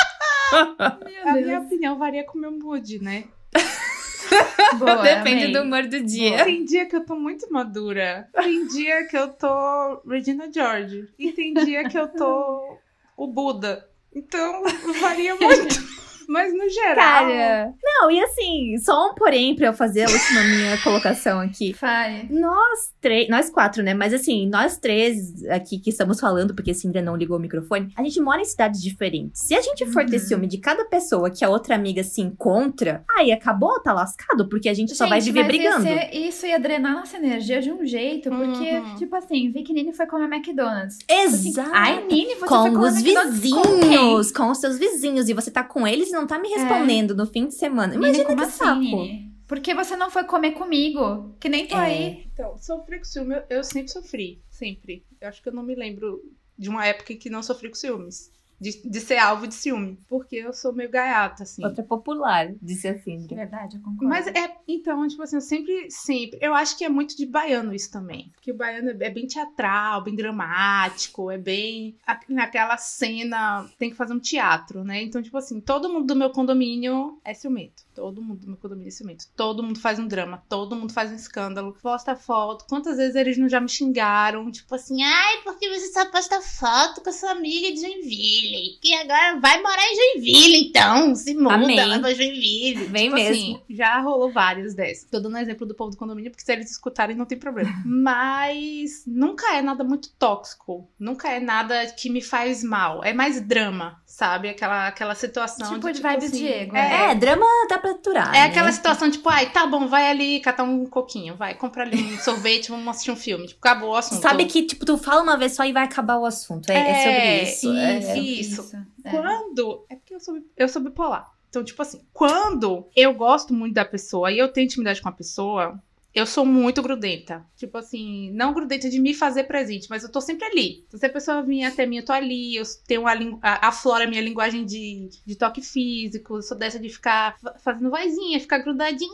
Speaker 2: A minha opinião varia com o meu mood, né?
Speaker 1: Boa,
Speaker 3: Depende
Speaker 1: amei.
Speaker 3: do humor do dia.
Speaker 2: Tem dia que eu tô muito madura. Tem dia que eu tô Regina George. E tem dia que eu tô o Buda. Então, varia muito. Mas no geral.
Speaker 3: Cara, não, e assim, só um porém pra eu fazer a última minha colocação aqui.
Speaker 1: Fale.
Speaker 3: Nós três, nós quatro, né? Mas assim, nós três aqui que estamos falando, porque assim ainda não ligou o microfone, a gente mora em cidades diferentes. Se a gente for ter
Speaker 1: Uhum.
Speaker 3: ciúme de cada pessoa que a outra amiga se encontra, aí acabou, tá lascado, porque a gente só vai
Speaker 1: Gente,
Speaker 3: viver
Speaker 1: mas ia
Speaker 3: brigando.
Speaker 1: ser- isso ia drenar nossa energia de um jeito, porque,
Speaker 2: Uhum.
Speaker 1: tipo assim, vi que Nini foi comer McDonald's.
Speaker 3: Exato.
Speaker 1: Assim, Ai, Nini, você foi
Speaker 3: com
Speaker 1: comer
Speaker 3: os
Speaker 1: McDonald's com quem?
Speaker 3: vizinhos, com os seus vizinhos, e você tá com eles e não tá me respondendo no fim de semana.
Speaker 1: Nini,
Speaker 3: Imagina
Speaker 1: como
Speaker 3: que
Speaker 1: assim,
Speaker 3: saco.
Speaker 1: Nini? Porque você não foi comer comigo? Que nem tô
Speaker 3: É.
Speaker 1: aí.
Speaker 2: Então, sofrer com ciúme, eu, eu sempre sofri. Sempre. Eu acho que eu não me lembro de uma época em que não sofri com ciúmes. De, de ser alvo de ciúme. Porque eu sou meio gaiata, assim.
Speaker 3: Outra popular, disse a Cindy.
Speaker 1: Verdade, eu concordo.
Speaker 2: Mas é, então, tipo assim, eu sempre, sempre. Eu acho que é muito de baiano isso também. Porque o baiano é, é bem teatral, bem dramático, é bem. Naquela cena, tem que fazer um teatro, né? Então, tipo assim, todo mundo do meu condomínio é ciumento. Todo mundo do meu condomínio é ciumento. Todo mundo faz um drama, todo mundo faz um escândalo, posta foto. Quantas vezes eles não já me xingaram? Tipo assim, ai, porque você só posta foto com a sua amiga de Joinville. Que agora vai morar em Joinville, então. Se muda
Speaker 3: Amém.
Speaker 2: lá pra Joinville.
Speaker 3: Vem
Speaker 2: Tipo
Speaker 3: mesmo.
Speaker 2: assim, já rolou várias dessas. Tô dando exemplo do povo do condomínio, porque se eles escutarem, não tem problema. Mas nunca é nada muito tóxico. Nunca é nada que me faz mal. É mais drama, sabe? Aquela, aquela situação.
Speaker 1: Tipo
Speaker 2: de,
Speaker 1: de vibes
Speaker 2: assim,
Speaker 1: Diego,
Speaker 2: É,
Speaker 3: É, drama dá pra aturar.
Speaker 2: é
Speaker 3: né?
Speaker 2: aquela situação, tipo, ai, tá bom, vai ali catar um coquinho, vai, compra ali um sorvete, vamos assistir um filme. Tipo, acabou o assunto.
Speaker 3: Sabe que, tipo, tu fala uma vez só e vai acabar o assunto. É, é sobre
Speaker 2: É,
Speaker 3: isso.
Speaker 2: isso.
Speaker 3: É.
Speaker 2: Isso.
Speaker 1: É.
Speaker 2: Quando. É porque eu sou, eu sou bipolar. Então, tipo assim, quando eu gosto muito da pessoa e eu tenho intimidade com a pessoa, eu sou muito grudenta. Tipo assim, não grudenta de me fazer presente, mas eu tô sempre ali. Então, se a pessoa vir até mim, eu tô ali, eu tenho a, a, aflora a minha linguagem de, de toque físico, eu sou dessa de ficar fa- fazendo vozinha, ficar grudadinha.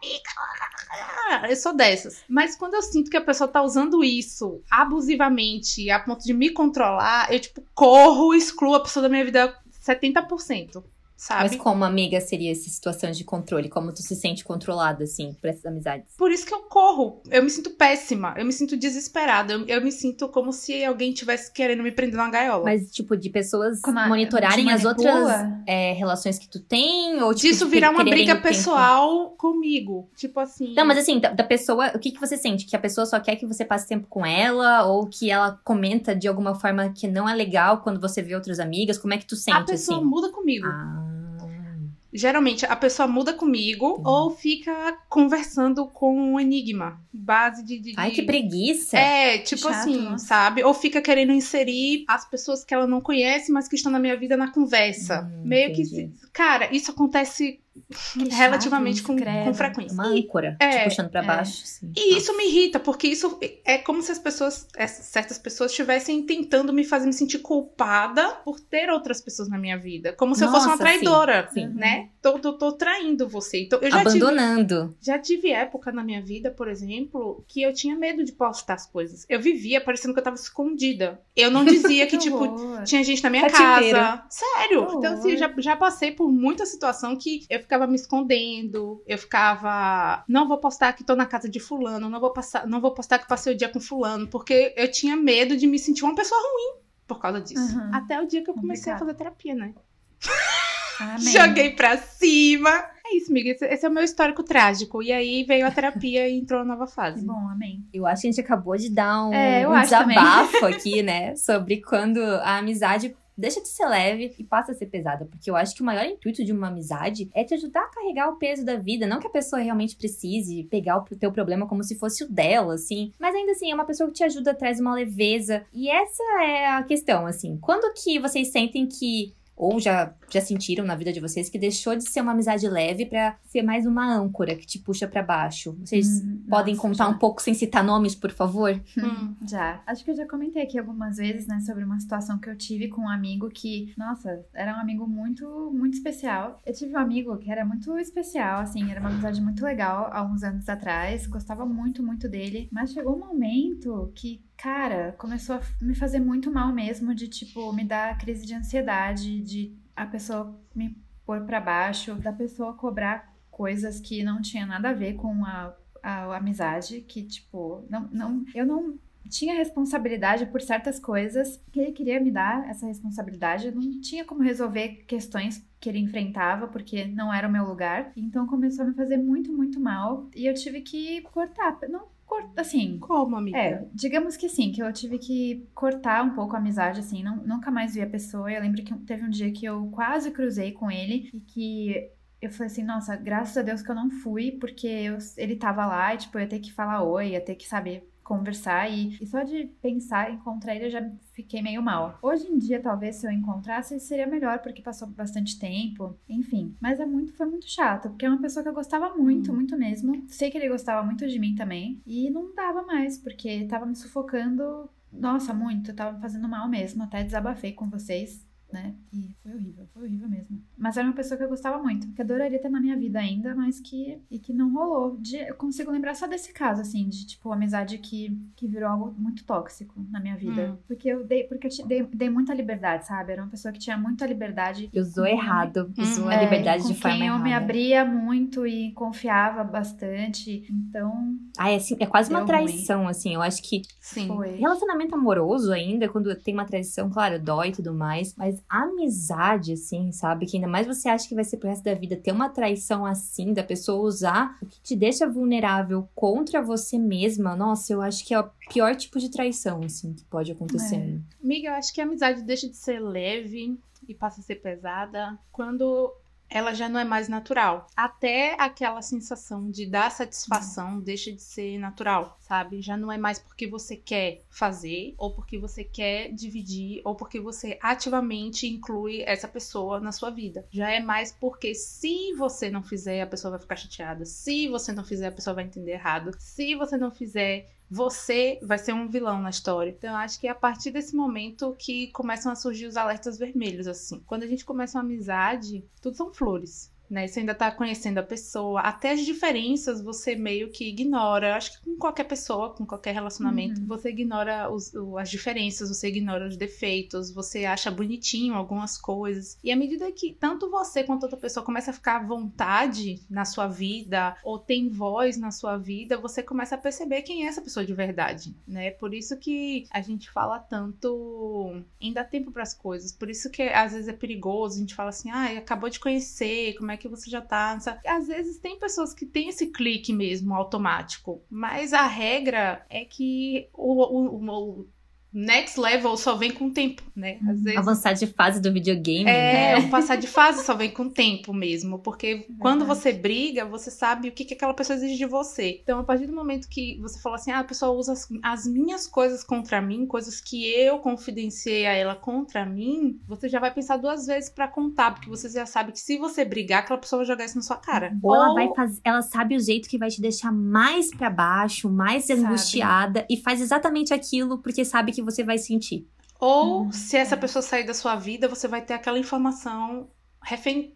Speaker 2: Pica. Eu sou dessas. Mas quando eu sinto que a pessoa tá usando isso abusivamente, a ponto de me controlar, eu, tipo, corro e excluo a pessoa da minha vida 70%. Sabe?
Speaker 3: Mas como amiga seria essa situação de controle? Como tu se sente controlada, assim, por essas amizades?
Speaker 2: Por isso que eu corro. Eu me sinto péssima. Eu me sinto desesperada. Eu, eu me sinto como se alguém tivesse querendo me prender numa gaiola.
Speaker 3: Mas, tipo, de pessoas
Speaker 1: a-
Speaker 3: monitorarem as outras é, relações que tu tem? Ou, tipo,
Speaker 2: Disso virar uma briga
Speaker 3: o tempo-
Speaker 2: pessoal comigo. Tipo assim.
Speaker 3: Não, mas assim, da, da pessoa, o que, que você sente? Que a pessoa só quer que você passe tempo com ela? Ou que ela comenta de alguma forma que não é legal quando você vê outras amigas? Como é que tu sente,
Speaker 2: a pessoa
Speaker 3: assim?
Speaker 2: muda comigo.
Speaker 3: Ah,
Speaker 2: Geralmente a pessoa muda comigo
Speaker 3: Entendi.
Speaker 2: ou fica conversando com um enigma. Base de. de-
Speaker 3: ai, que preguiça.
Speaker 2: É, tipo
Speaker 1: Chato,
Speaker 2: assim,
Speaker 1: nossa.
Speaker 2: sabe? Ou fica querendo inserir as pessoas que ela não conhece, mas que estão na minha vida na conversa.
Speaker 3: Hum,
Speaker 2: Meio que.
Speaker 3: entendi.
Speaker 2: se- Cara, isso acontece
Speaker 1: Que
Speaker 2: relativamente
Speaker 1: chato,
Speaker 2: com, com frequência.
Speaker 3: Uma âncora,
Speaker 2: É,
Speaker 3: te puxando pra
Speaker 1: é.
Speaker 3: baixo. Assim.
Speaker 2: E isso me irrita, porque isso é como se as pessoas, essas certas pessoas, estivessem tentando me fazer me sentir culpada por ter outras pessoas na minha vida. Como se eu fosse uma
Speaker 3: Nossa, sim,
Speaker 2: traidora,
Speaker 3: sim.
Speaker 2: né? Tô, tô, tô traindo você. Então, eu já tive,
Speaker 3: Abandonando.
Speaker 2: já tive época na minha vida, por exemplo, que eu tinha medo de postar as coisas. Eu vivia parecendo que eu tava escondida. Eu não dizia que, tipo,
Speaker 1: horror.
Speaker 2: tinha gente na minha
Speaker 3: Cativeiro.
Speaker 2: casa. Sério.
Speaker 1: Que
Speaker 2: Então, assim,
Speaker 1: horror.
Speaker 2: já, já passei por muita situação que eu ficava me escondendo. Eu ficava. Não vou postar que tô na casa de fulano. Não vou, passar, não vou postar que passei o dia com fulano. Porque eu tinha medo de me sentir uma pessoa ruim por causa disso.
Speaker 1: Uhum.
Speaker 2: Até o dia que eu comecei a
Speaker 1: Complicado.
Speaker 2: fazer terapia, né?
Speaker 1: Amém.
Speaker 2: Joguei pra cima. É isso, amiga. Esse, esse é o meu histórico trágico. E aí veio a terapia e entrou a nova
Speaker 1: Que
Speaker 2: fase.
Speaker 1: bom, amém.
Speaker 3: Eu acho que a gente acabou de dar um,
Speaker 1: É,
Speaker 3: um
Speaker 1: também.
Speaker 3: desabafo aqui, né? Sobre quando a amizade deixa de ser leve e passa a ser pesada. Porque eu acho que o maior intuito de uma amizade é te ajudar a carregar o peso da vida. Não que a pessoa realmente precise pegar o teu problema como se fosse o dela, assim. Mas ainda assim, é uma pessoa que te ajuda, traz uma leveza. E essa é a questão, assim. Quando que vocês sentem que ou já, já sentiram na vida de vocês que deixou de ser uma amizade leve para ser mais uma âncora que te puxa para baixo? Vocês hum, podem nossa, contar já. um pouco sem citar nomes, por favor?
Speaker 1: Hum, já. Acho que eu já comentei aqui algumas vezes, né, sobre uma situação que eu tive com um amigo que, nossa, era um amigo muito, muito especial. Eu tive um amigo que era muito especial, assim, era uma amizade muito legal há uns anos atrás, gostava muito, muito dele, mas chegou um momento que cara, começou a me fazer muito mal mesmo, de tipo, me dar crise de ansiedade, de a pessoa me pôr para baixo, da pessoa cobrar coisas que não tinha nada a ver com a, a, a amizade, que tipo, não, não, eu não tinha responsabilidade por certas coisas que ele queria me dar essa responsabilidade, eu não tinha como resolver questões que ele enfrentava porque não era o meu lugar. Então começou a me fazer muito, muito mal e eu tive que cortar, não assim.
Speaker 2: Como, amiga?
Speaker 1: É, digamos que sim, que eu tive que cortar um pouco a amizade, assim, não, nunca mais vi a pessoa. Eu lembro que teve um dia que eu quase cruzei com ele e que eu falei assim, nossa, graças a Deus que eu não fui, porque eu, ele tava lá e, tipo, eu ia ter que falar oi, ia ter que saber conversar e, e, só de pensar em encontrar ele eu já fiquei meio mal. Hoje em dia, talvez se eu encontrasse, seria melhor porque passou bastante tempo, enfim. Mas é muito, foi muito chato, porque é uma pessoa que eu gostava muito, hum. muito mesmo. Sei que ele gostava muito de mim também e não dava mais, porque tava me sufocando, nossa, muito, tava me fazendo mal mesmo. Até desabafei com vocês né? E foi horrível, foi horrível mesmo. Mas era uma pessoa que eu gostava muito, que adoraria ter na minha vida ainda, mas que e que não rolou. De, eu consigo lembrar só desse caso assim, de tipo amizade que, que virou algo muito tóxico na minha vida, hum. porque eu dei porque eu dei, dei, muita liberdade, sabe? Era uma pessoa que tinha muita liberdade.
Speaker 3: Usou errado, usou a liberdade de forma
Speaker 1: quem
Speaker 3: eu
Speaker 1: me abria muito e confiava bastante. Então,
Speaker 3: ah, é assim, é quase uma traição ruim. assim. Eu acho que
Speaker 1: Sim. Foi.
Speaker 3: relacionamento amoroso ainda quando tem uma traição, claro, dói e tudo mais, mas amizade, assim, sabe? Que ainda mais você acha que vai ser pro resto da vida ter uma traição assim, da pessoa usar o que te deixa vulnerável contra você mesma. Nossa, eu acho que é o pior tipo de traição, assim, que pode acontecer. É.
Speaker 2: Amiga, eu acho que a amizade deixa de ser leve e passa a ser pesada quando ela já não é mais natural. Até aquela sensação de dar satisfação deixa de ser natural, sabe? Já não é mais porque você quer fazer, ou porque você quer dividir, ou porque você ativamente inclui essa pessoa na sua vida. Já é mais porque se você não fizer, a pessoa vai ficar chateada. Se você não fizer, a pessoa vai entender errado. Se você não fizer, você vai ser um vilão na história. Então, eu acho que é a partir desse momento que começam a surgir os alertas vermelhos, assim. Quando a gente começa uma amizade, tudo são flores né? Você ainda tá conhecendo a pessoa. Até as diferenças você meio que ignora. Eu acho que com qualquer pessoa, com qualquer relacionamento, uhum. você ignora os, as diferenças, você ignora os defeitos, você acha bonitinho algumas coisas. E à medida que tanto você quanto outra pessoa começa a ficar à vontade na sua vida, ou tem voz na sua vida, você começa a perceber quem é essa pessoa de verdade, né? Por isso que a gente fala tanto em dar tempo para as coisas. Por isso que às vezes é perigoso, a gente fala assim, ah, acabou de conhecer, como é que que você já tá. Às vezes tem pessoas que têm esse clique mesmo automático, mas a regra é que o, o, o next level só vem com o tempo, né?
Speaker 3: Às vezes... Avançar de fase do videogame,
Speaker 2: é, né? o passar de fase só vem com o tempo mesmo, porque quando você briga, você sabe o que, que aquela pessoa exige de você. Então, a partir do momento que você fala assim, ah, a pessoa usa as, as minhas coisas contra mim, coisas que eu confidenciei a ela contra mim, você já vai pensar duas vezes para contar, porque você já sabe que se você brigar, aquela pessoa vai jogar isso na sua cara.
Speaker 3: Ou, Ou... ela vai fazer, ela sabe o jeito que vai te deixar mais para baixo, mais sabe. angustiada e faz exatamente aquilo porque sabe que que você vai sentir.
Speaker 2: Ou uhum. se essa pessoa sair da sua vida, você vai ter aquela informação refém,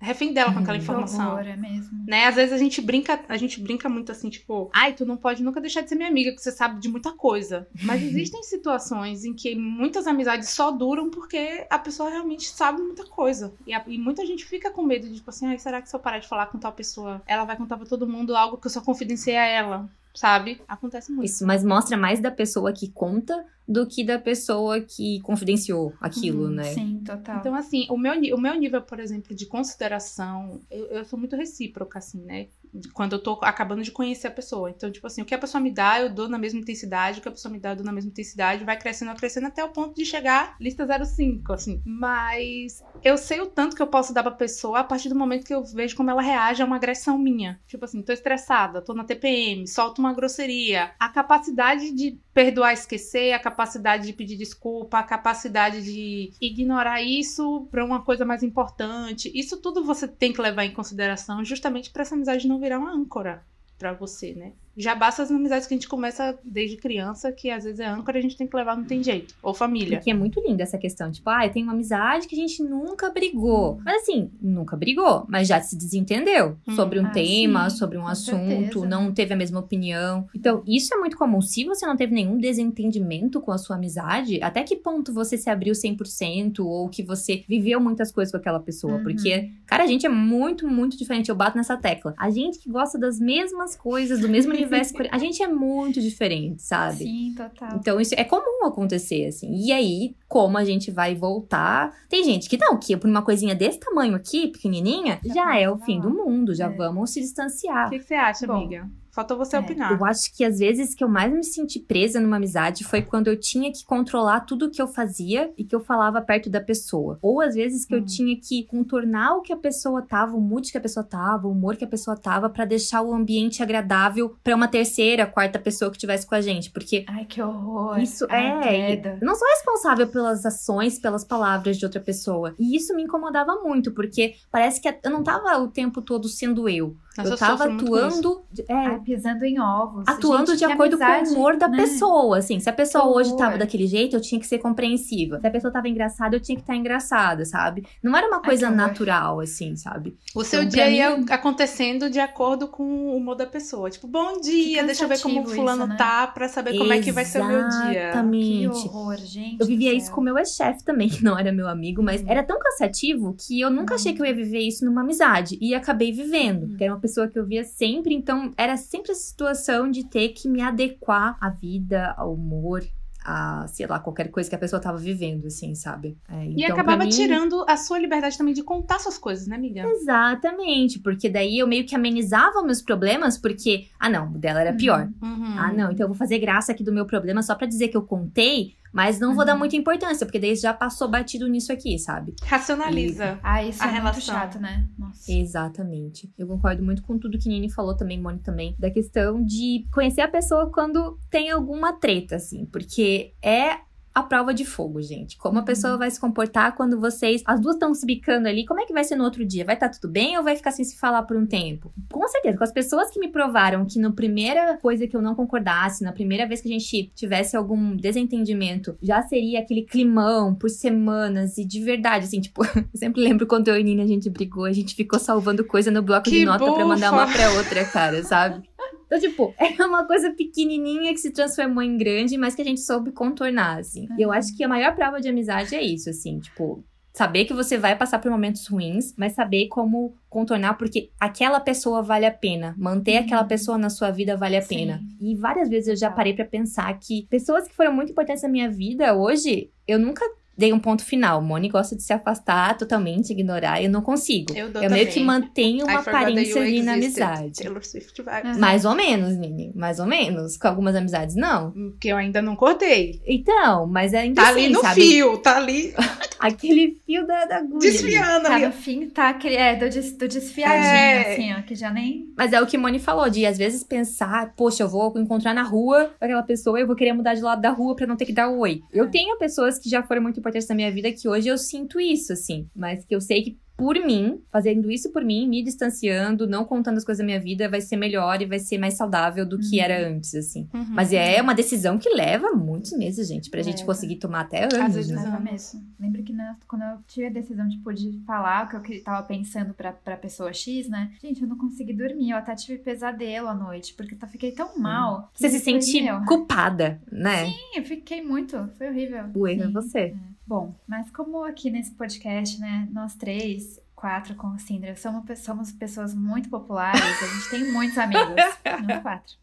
Speaker 2: refém dela com aquela uhum. informação.
Speaker 1: Horror, é mesmo.
Speaker 2: Né? Às vezes a gente brinca, a gente brinca muito assim, tipo, ai, tu não pode nunca deixar de ser minha amiga, que você sabe de muita coisa. Mas existem situações em que muitas amizades só duram porque a pessoa realmente sabe muita coisa. E, a, e muita gente fica com medo de, tipo assim, ai, será que se eu parar de falar com tal pessoa, ela vai contar pra todo mundo algo que eu só confidenciei a ela? Sabe? Acontece muito.
Speaker 3: Isso, mas mostra mais da pessoa que conta do que da pessoa que confidenciou aquilo,
Speaker 1: uhum,
Speaker 3: né?
Speaker 1: Sim, total.
Speaker 2: Então, assim, o meu, o meu nível, por exemplo, de consideração, eu, eu sou muito recíproca, assim, né? Quando eu tô acabando de conhecer a pessoa. Então, tipo assim, o que a pessoa me dá, eu dou na mesma intensidade, o que a pessoa me dá, eu dou na mesma intensidade, vai crescendo, vai crescendo até o ponto de chegar lista 05, assim. Mas eu sei o tanto que eu posso dar pra pessoa a partir do momento que eu vejo como ela reage a uma agressão minha. Tipo assim, tô estressada, tô na TPM, solto uma grosseria. A capacidade de perdoar, esquecer, a capacidade de pedir desculpa, a capacidade de ignorar isso pra uma coisa mais importante. Isso tudo você tem que levar em consideração justamente pra essa amizade não virar uma âncora pra você, né? Já basta as amizades que a gente começa desde criança, que às vezes é âncora, a gente tem que levar, não tem jeito. Ou família.
Speaker 3: Porque é muito linda essa questão. Tipo, ah, eu tenho uma amizade que a gente nunca brigou. Mas assim, nunca brigou, mas já se desentendeu
Speaker 2: Hum.
Speaker 3: sobre um
Speaker 1: Ah,
Speaker 3: tema,
Speaker 1: sim,
Speaker 3: sobre um
Speaker 1: com
Speaker 3: assunto,
Speaker 1: certeza.
Speaker 3: não teve a mesma opinião. Então, isso é muito comum. Se você não teve nenhum desentendimento com a sua amizade, até que ponto você se abriu 100% ou que você viveu muitas coisas com aquela pessoa?
Speaker 1: Uhum.
Speaker 3: Porque, cara, a gente é muito, muito diferente. Eu bato nessa tecla. A gente que gosta das mesmas coisas, do mesmo universo, a gente é muito diferente, sabe?
Speaker 1: Sim, total.
Speaker 3: Então, isso é comum acontecer, assim. E aí, como a gente vai voltar? Tem gente que não, que por uma coisinha desse tamanho aqui, pequenininha,
Speaker 1: Já
Speaker 3: já é o
Speaker 1: vai
Speaker 3: fim
Speaker 1: lá.
Speaker 3: do mundo, já
Speaker 1: É.
Speaker 3: vamos se
Speaker 2: O
Speaker 3: distanciar.
Speaker 2: que, que você acha,
Speaker 1: Bom,
Speaker 2: amiga? Faltou você
Speaker 1: é,
Speaker 2: opinar.
Speaker 3: Eu acho que as vezes que eu mais me senti presa numa amizade foi quando eu tinha que controlar tudo que eu fazia e que eu falava perto da pessoa. Ou às vezes que eu
Speaker 1: Hum.
Speaker 3: tinha que contornar o que a pessoa tava, o mood que a pessoa tava, o humor que a pessoa tava, pra deixar o ambiente agradável pra uma terceira, quarta pessoa que estivesse com a gente. Porque
Speaker 1: Ai, que horror.
Speaker 3: Isso
Speaker 1: Ai,
Speaker 3: é. Eu não sou responsável pelas ações, pelas palavras de outra pessoa. E isso me incomodava muito, porque parece que eu não tava o tempo todo sendo eu.
Speaker 2: Nossa,
Speaker 3: eu tava
Speaker 2: isso.
Speaker 3: atuando. é,
Speaker 1: Ai, pisando em ovos.
Speaker 3: atuando
Speaker 1: Gente,
Speaker 3: de
Speaker 1: que
Speaker 3: acordo
Speaker 1: amizade,
Speaker 3: com o humor da
Speaker 1: né?
Speaker 3: pessoa, assim. Se a pessoa
Speaker 1: Que
Speaker 3: hoje
Speaker 1: horror.
Speaker 3: tava daquele jeito, eu tinha que ser compreensiva. Se a pessoa tava engraçada, eu tinha que estar engraçada, sabe? Não era uma
Speaker 1: que
Speaker 3: coisa
Speaker 1: horror.
Speaker 3: natural, assim, sabe?
Speaker 2: O seu
Speaker 3: Então,
Speaker 2: dia
Speaker 3: pra
Speaker 2: ia
Speaker 3: mim-
Speaker 2: acontecendo de acordo com o humor da pessoa. Tipo, bom dia, deixa eu ver como fulano
Speaker 1: isso, né?
Speaker 2: tá pra saber como é que vai ser o meu dia.
Speaker 1: Que
Speaker 3: Exatamente.
Speaker 1: horror, gente.
Speaker 3: Eu vivia isso com o meu ex-chefe também, que não era meu amigo, mas
Speaker 1: Uhum.
Speaker 3: era tão cansativo que eu nunca achei que eu ia viver isso numa amizade. E acabei vivendo.
Speaker 1: Uhum.
Speaker 3: Que era uma pessoa que eu via sempre, então era sempre a situação de ter que me adequar à vida, ao humor, a, sei lá, qualquer coisa que a pessoa tava vivendo, assim, sabe? É,
Speaker 2: E
Speaker 3: então,
Speaker 2: acabava
Speaker 3: mim-
Speaker 2: tirando a sua liberdade também de contar suas coisas, né, amiga?
Speaker 3: Exatamente, porque daí eu meio que amenizava meus problemas, porque, ah não, o dela era pior.
Speaker 2: Uhum.
Speaker 3: Ah, não, então eu vou fazer graça aqui do meu problema só pra dizer que eu contei, mas não vou dar
Speaker 1: Uhum.
Speaker 3: muita importância, porque daí já passou batido nisso aqui, sabe?
Speaker 2: Racionaliza.
Speaker 1: Ah, isso
Speaker 2: a
Speaker 1: é muito
Speaker 2: relação.
Speaker 1: chato, né? Nossa.
Speaker 3: Exatamente. Eu concordo muito com tudo que Nini falou também, Moni também, da questão de conhecer a pessoa quando tem alguma treta, assim, porque é a prova de fogo, gente. Como a
Speaker 1: Uhum.
Speaker 3: pessoa vai se comportar quando vocês, as duas estão se bicando ali, como é que vai ser no outro dia? Vai estar tudo bem ou vai ficar sem se falar por um tempo? Com certeza, com as pessoas que me provaram que na primeira coisa que eu não concordasse, na primeira vez que a gente tivesse algum desentendimento, já seria aquele climão por semanas e de verdade, assim, tipo, eu sempre lembro quando eu e Nini a gente brigou, a gente ficou salvando coisa no bloco
Speaker 2: Que
Speaker 3: de nota pra mandar uma pra outra, cara, sabe? Então, tipo, é uma coisa pequenininha que se transformou em grande, mas que a gente soube contornar, assim. E eu acho que a maior prova de amizade é isso, assim, tipo, saber que você vai passar por momentos ruins, mas saber como contornar, porque aquela pessoa vale a pena. Manter
Speaker 1: Uhum.
Speaker 3: aquela pessoa na sua vida vale a
Speaker 1: Sim.
Speaker 3: pena. E várias vezes eu já parei pra pensar que pessoas que foram muito importantes na minha vida hoje, eu nunca dei um ponto final. Moni gosta de se afastar totalmente, ignorar, eu não consigo.
Speaker 2: Eu dou
Speaker 3: Eu meio que mantenho uma aparência ali na
Speaker 2: existed.
Speaker 3: amizade.
Speaker 2: Taylor Swift vibes.
Speaker 1: Uhum.
Speaker 3: Mais ou menos, Nini. Mais ou menos. Com algumas amizades, não.
Speaker 2: Que eu ainda não cortei.
Speaker 3: Então, mas ainda
Speaker 2: Tá
Speaker 3: assim,
Speaker 2: ali no
Speaker 3: sabe?
Speaker 2: fio, tá ali
Speaker 3: Aquele fio da, da agulha. ali.
Speaker 2: desfiando
Speaker 1: Tá
Speaker 2: ali.
Speaker 1: no fim, tá aquele. É, do, des, do desfiadinho,
Speaker 2: É.
Speaker 1: assim, ó, que já nem.
Speaker 3: Mas é o que Moni falou, de às vezes pensar, poxa, eu vou encontrar na rua aquela pessoa e eu vou querer mudar de lado da rua pra não ter que dar oi. Eu
Speaker 1: É.
Speaker 3: tenho pessoas que já foram muito importantes na minha vida que hoje eu sinto isso, assim. Mas que eu sei que por mim, fazendo isso por mim, me distanciando, não contando as coisas da minha vida, vai ser melhor e vai ser mais saudável do que
Speaker 1: Uhum.
Speaker 3: era antes, assim.
Speaker 2: Uhum.
Speaker 3: Mas é uma decisão que leva muitos meses, gente, pra gente
Speaker 1: Leva.
Speaker 3: conseguir tomar até anos,
Speaker 2: vezes
Speaker 3: né?
Speaker 1: Mesmo. Lembro que na- quando eu tive a decisão, tipo, de falar o que eu tava pensando pra, pra pessoa X, né? Gente, eu não consegui dormir. Eu até tive pesadelo à noite, porque eu fiquei tão mal.
Speaker 3: Você se sente
Speaker 1: "Meu,
Speaker 3: culpada, né?
Speaker 1: Sim, eu fiquei muito. Foi horrível.
Speaker 3: O erro é você.
Speaker 1: Bom, mas como aqui nesse podcast, né, nós três, quatro com o Sindra, somos, somos pessoas muito populares, a gente tem muitos amigos. Não quatro.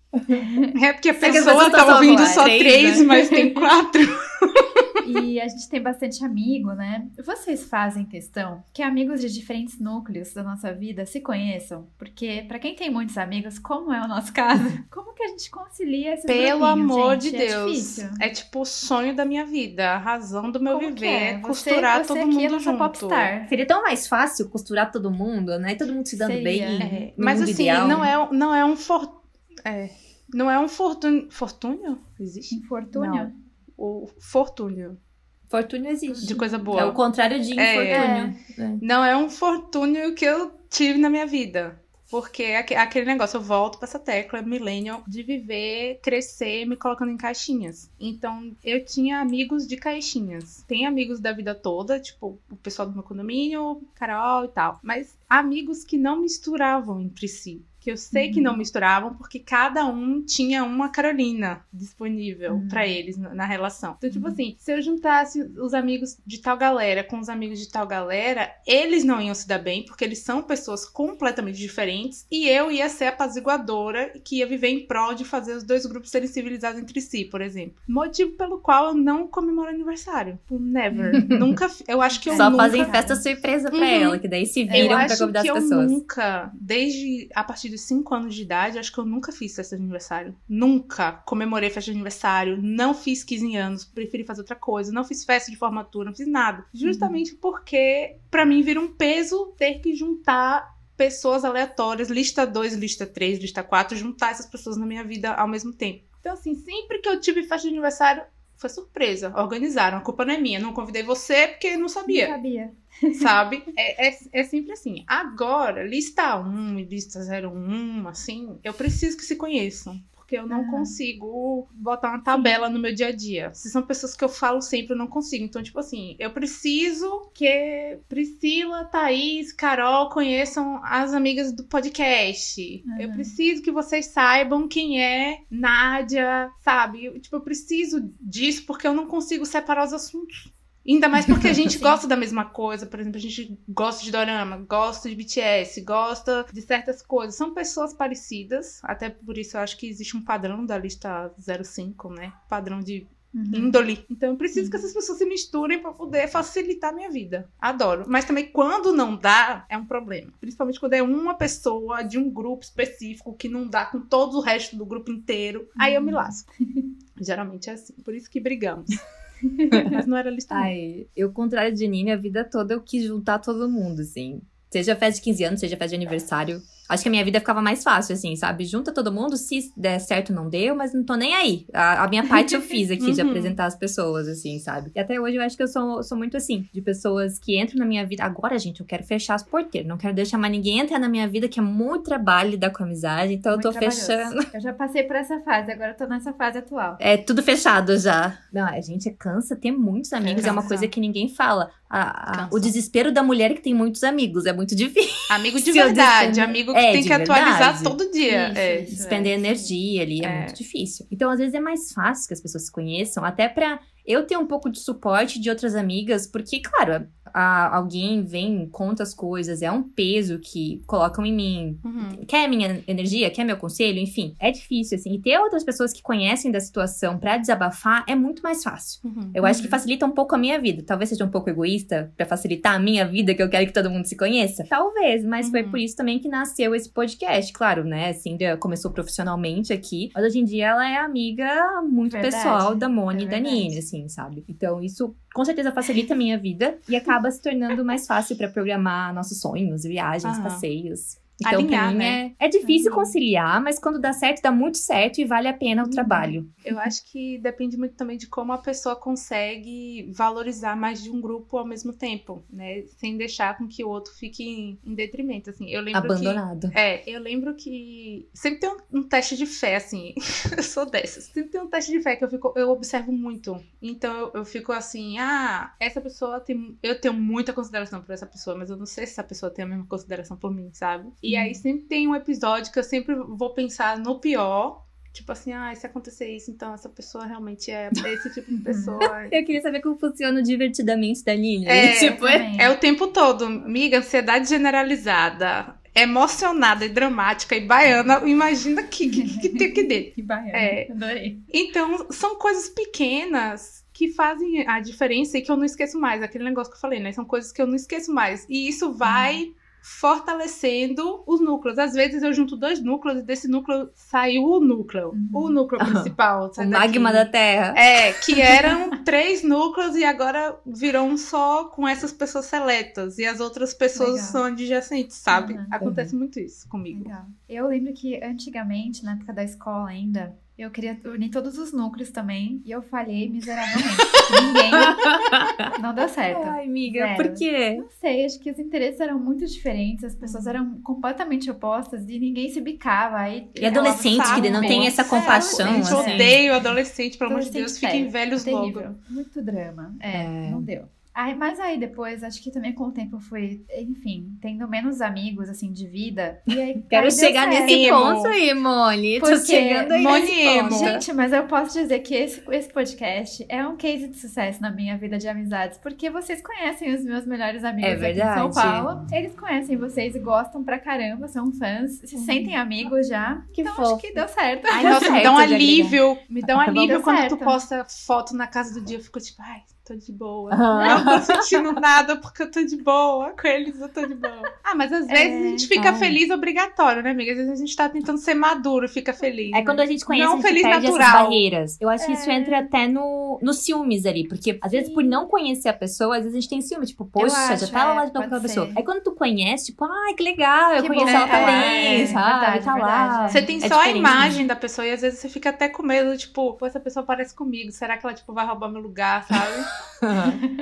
Speaker 2: É porque a pessoa
Speaker 3: pessoas
Speaker 2: tá ouvindo só
Speaker 3: três,
Speaker 2: três,
Speaker 3: né?
Speaker 2: mas tem quatro.
Speaker 1: e a gente tem bastante amigo, né? Vocês fazem questão que amigos de diferentes núcleos da nossa vida se conheçam? Porque, para quem tem muitos amigos, como é o nosso caso, como que a gente concilia esses
Speaker 2: Pelo amor
Speaker 1: gente?
Speaker 2: de
Speaker 1: É
Speaker 2: Deus.
Speaker 1: difícil.
Speaker 2: É, tipo o sonho da minha vida, a razão do meu
Speaker 1: Como
Speaker 2: viver.
Speaker 1: é?
Speaker 2: É
Speaker 1: Você-
Speaker 2: costurar
Speaker 1: você
Speaker 2: todo
Speaker 1: aqui é
Speaker 2: mundo
Speaker 1: nossa
Speaker 2: junto.
Speaker 1: popstar.
Speaker 3: Seria tão mais fácil costurar todo mundo, né? Todo mundo se dando
Speaker 1: Seria.
Speaker 3: bem.
Speaker 2: É,
Speaker 3: no
Speaker 2: mas
Speaker 3: mundo
Speaker 2: assim,
Speaker 3: ideal.
Speaker 2: não, é, não é um for... é, não é um fortúnio. Fortúnio? Existe?
Speaker 1: Infortúnio?
Speaker 2: O fortúnio.
Speaker 3: Fortúnio existe.
Speaker 2: De coisa boa.
Speaker 3: É o contrário de
Speaker 2: É.
Speaker 3: infortúnio. É.
Speaker 2: Não é um fortúnio que eu tive na minha vida. Porque é aque- aquele negócio, eu volto pra essa tecla millennial de viver, crescer, me colocando em caixinhas. Então, eu tinha amigos de caixinhas. Tem amigos da vida toda, tipo, o pessoal do meu condomínio, Carol e tal. Mas amigos que não misturavam entre si. Que eu sei que não misturavam, porque cada um tinha uma Carolina disponível
Speaker 1: Uhum.
Speaker 2: pra eles na, na relação. Então, tipo assim, se eu juntasse os amigos de tal galera com os amigos de tal galera, eles não iam se dar bem, porque eles são pessoas completamente diferentes, e eu ia ser apaziguadora que ia viver em prol de fazer os dois grupos serem civilizados entre si, por exemplo. Motivo pelo qual eu não comemoro aniversário. Tipo, Never. nunca. Eu acho que eu
Speaker 3: Só
Speaker 2: nunca.
Speaker 3: fazem festa surpresa pra
Speaker 2: Uhum.
Speaker 3: ela, que daí se
Speaker 2: Eu
Speaker 3: viram pra
Speaker 2: acho
Speaker 3: convidar
Speaker 2: que
Speaker 3: as
Speaker 2: eu
Speaker 3: pessoas.
Speaker 2: nunca, desde a partir dos 5 anos de idade, acho que eu nunca fiz festa de aniversário. Nunca comemorei festa de aniversário, não fiz 15 anos, preferi fazer outra coisa, não fiz festa de formatura, não fiz nada. Justamente porque, pra mim, vira um peso ter que juntar pessoas aleatórias, lista 2, lista 3, lista 4, juntar essas pessoas na minha vida ao mesmo tempo. Então, assim, sempre que eu tive festa de aniversário, foi surpresa. Organizaram, a culpa não é minha. Não convidei você porque não sabia
Speaker 1: Não sabia.
Speaker 2: sabe? É, é, é sempre assim. Agora, lista 1 e lista 01, assim, eu preciso que se conheçam. Porque eu não
Speaker 1: Ah.
Speaker 2: consigo botar uma tabela no meu dia a dia. Se são pessoas que eu falo sempre, eu não consigo. Então, tipo assim, eu preciso que Priscila, Thaís, Carol conheçam as amigas do podcast. Eu
Speaker 1: Uhum.
Speaker 2: preciso que vocês saibam quem é Nádia, sabe? Eu, tipo, eu preciso disso porque eu não consigo separar os assuntos. Ainda mais porque a gente gosta da mesma coisa. Por exemplo, a gente gosta de dorama, gosta de BTS, gosta de certas coisas. São pessoas parecidas. Até por isso eu acho que existe um padrão da lista 05, né? Padrão de
Speaker 1: Uhum.
Speaker 2: índole. Então eu preciso
Speaker 1: Sim.
Speaker 2: que essas pessoas se misturem pra poder facilitar a minha vida. Adoro. Mas também quando não dá, é um problema. Principalmente quando é uma pessoa de um grupo específico que não dá com todo o resto do grupo inteiro. Aí eu me lasco. Geralmente é assim. Por isso que brigamos. Mas não era lista. nenhuma.
Speaker 3: Ai, eu, contrário de Nini, a vida toda eu quis juntar todo mundo, assim. Seja festa de 15 anos, seja festa de aniversário. Acho que a minha vida ficava mais fácil, assim, sabe? Junta todo mundo, se der certo, não deu, mas não tô nem aí. A, a minha parte eu fiz aqui de
Speaker 2: Uhum.
Speaker 3: apresentar as pessoas, assim, sabe? E até hoje eu acho que eu sou, sou muito assim, de pessoas que entram na minha vida. Agora, gente, eu quero fechar as porteiras, não quero deixar mais ninguém entrar na minha vida, que é muito trabalho lidar com a amizade, então
Speaker 1: Muito
Speaker 3: eu tô fechando.
Speaker 1: Eu já passei por essa fase, agora eu tô nessa fase atual.
Speaker 3: É tudo fechado já. Não, a gente cansa ter muitos amigos, é, uma
Speaker 2: Cansa.
Speaker 3: coisa que ninguém fala. A- a- o desespero da mulher que tem muitos amigos é muito difícil.
Speaker 2: Amigo de verdade, amigo que
Speaker 3: É,
Speaker 2: tem que atualizar
Speaker 3: verdade.
Speaker 2: todo dia.
Speaker 1: Isso,
Speaker 2: é.
Speaker 1: isso.
Speaker 3: Despender
Speaker 1: é,
Speaker 3: energia ali é,
Speaker 2: É.
Speaker 3: muito difícil. Então, às vezes, é mais fácil que as pessoas se conheçam, até pra eu ter um pouco de suporte de outras amigas, porque, claro, a- alguém vem, conta as coisas, é um peso que colocam em mim.
Speaker 2: Uhum.
Speaker 3: Quer minha energia? Quer meu conselho? Enfim, é difícil, assim. E ter outras pessoas que conhecem da situação pra desabafar é muito mais fácil.
Speaker 2: Uhum.
Speaker 3: Eu acho que facilita um pouco a minha vida. Talvez seja um pouco egoísta pra facilitar a minha vida, que eu quero que todo mundo se conheça. Talvez, mas foi
Speaker 2: Uhum.
Speaker 3: por isso também que nasceu esse podcast. Claro, né? A Cíndia começou profissionalmente aqui, mas hoje em dia ela é amiga muito
Speaker 1: Verdade.
Speaker 3: pessoal da Moni
Speaker 1: É
Speaker 3: e da. Nini, assim, sabe? Então isso com certeza facilita a minha vida e acaba se tornando mais fácil pra programar nossos sonhos, viagens,
Speaker 2: Aham.
Speaker 3: passeios. Então,
Speaker 2: Alinhar,
Speaker 3: mim,
Speaker 2: né?
Speaker 3: é, é difícil
Speaker 1: Uhum.
Speaker 3: conciliar, mas quando dá certo, dá muito certo e vale a pena o
Speaker 1: Uhum.
Speaker 3: trabalho.
Speaker 2: Eu acho que depende muito também de como a pessoa consegue valorizar mais de um grupo ao mesmo tempo, né? Sem deixar com que o outro fique em, em detrimento, assim. Eu lembro
Speaker 3: Abandonado.
Speaker 2: que... É, eu lembro que sempre tem um, um teste de fé, assim. eu sou dessas. Sempre tem um teste de fé que eu, fico, eu observo muito. Então eu, eu fico assim, ah, essa pessoa tem... Eu tenho muita consideração por essa pessoa, mas eu não sei se essa pessoa tem a mesma consideração por mim, sabe? E aí sempre tem um episódio que eu sempre vou pensar no pior, Tipo assim, ah, se acontecer isso, então essa pessoa realmente é esse tipo de pessoa.
Speaker 3: Eu queria saber como funciona o divertidamente da Nini.
Speaker 2: É,
Speaker 3: tipo, é...
Speaker 1: Também.
Speaker 2: é o tempo todo. Miga, ansiedade generalizada, emocionada e dramática e baiana. Imagina que, que, que tem aqui dentro.
Speaker 1: Que baiana.
Speaker 2: É.
Speaker 1: Adorei.
Speaker 2: Então, são coisas pequenas que fazem a diferença e que eu não esqueço mais. Aquele negócio que eu falei, né? São coisas que eu não esqueço mais. E isso vai fortalecendo os núcleos. Às vezes eu junto dois núcleos e desse núcleo saiu o núcleo. O núcleo principal.
Speaker 3: O magma da Terra.
Speaker 2: É, que eram três núcleos e agora virou um só com essas pessoas seletas. E as outras pessoas
Speaker 1: Legal.
Speaker 2: são adjacentes, sabe?
Speaker 1: Uhum.
Speaker 2: Acontece muito isso comigo.
Speaker 1: Legal. Eu lembro que antigamente, na época da escola ainda, eu queria unir todos os núcleos também e eu falhei miseravelmente. Ninguém. Não deu certo.
Speaker 3: Ai, amiga,
Speaker 1: Zero.
Speaker 3: por quê?
Speaker 1: Não sei, acho que os interesses eram muito diferentes, as pessoas eram completamente opostas e ninguém se bicava. Aí
Speaker 3: E adolescente, que não tem essa compaixão,
Speaker 2: Gente, eu
Speaker 3: assim.
Speaker 2: odeio adolescente, pelo amor de Deus, fiquem
Speaker 1: velho,
Speaker 2: velhos
Speaker 1: terrível.
Speaker 2: logo.
Speaker 1: Muito drama. É,
Speaker 3: É.
Speaker 1: não deu. Aí, mas aí depois, acho que também com o tempo eu fui, enfim, tendo menos amigos, assim, de vida. E aí,
Speaker 3: Quero
Speaker 1: aí
Speaker 3: chegar nesse ponto aí, Moni. Tô
Speaker 1: Porque
Speaker 3: chegando aí
Speaker 2: Moni.
Speaker 1: Gente, mas eu posso dizer que esse, esse podcast é um case de sucesso na minha vida de amizades, porque vocês conhecem os meus melhores amigos
Speaker 3: É
Speaker 1: aqui em São. Paulo. Eles conhecem vocês e gostam pra caramba, são fãs, se sentem amigos já.
Speaker 3: Que
Speaker 1: então
Speaker 3: fofo.
Speaker 1: acho que deu certo.
Speaker 3: Ai,
Speaker 2: Nossa, me dá um alívio. Me dá um alívio quando
Speaker 1: certo.
Speaker 2: tu posta foto na casa do dia. Eu fico tipo, ai, tô de boa.
Speaker 3: Aham.
Speaker 2: Não tô sentindo nada porque eu tô de boa. Com eles eu tô de boa. Ah, mas às vezes
Speaker 1: É,
Speaker 2: a gente fica
Speaker 3: ai.
Speaker 2: feliz obrigatório, né, amiga? Às vezes a gente tá tentando ser maduro e fica feliz.
Speaker 3: É
Speaker 2: né?
Speaker 3: quando a gente conhece,
Speaker 2: Não
Speaker 3: a gente
Speaker 2: feliz
Speaker 3: perde essas
Speaker 2: natural.
Speaker 3: barreiras. Eu acho que isso
Speaker 1: É.
Speaker 3: entra até no, no ciúmes ali. Porque, às vezes,
Speaker 1: Sim.
Speaker 3: por não conhecer a pessoa, às vezes a gente tem ciúme. Tipo, poxa,
Speaker 1: acho,
Speaker 3: já tava
Speaker 1: é,
Speaker 3: lá de novo com aquela pessoa. Aí quando tu conhece, tipo, ai, que legal, eu
Speaker 1: Que
Speaker 3: conheço
Speaker 1: bom,
Speaker 3: ela
Speaker 1: é,
Speaker 3: também,
Speaker 1: é,
Speaker 3: sabe?
Speaker 1: verdade,
Speaker 3: tá lá.
Speaker 1: verdade,
Speaker 2: Você tem
Speaker 3: É
Speaker 2: só a imagem da pessoa e às vezes você fica até com medo, tipo, pô, essa pessoa parece comigo. Será que ela, tipo, vai roubar meu lugar, sabe?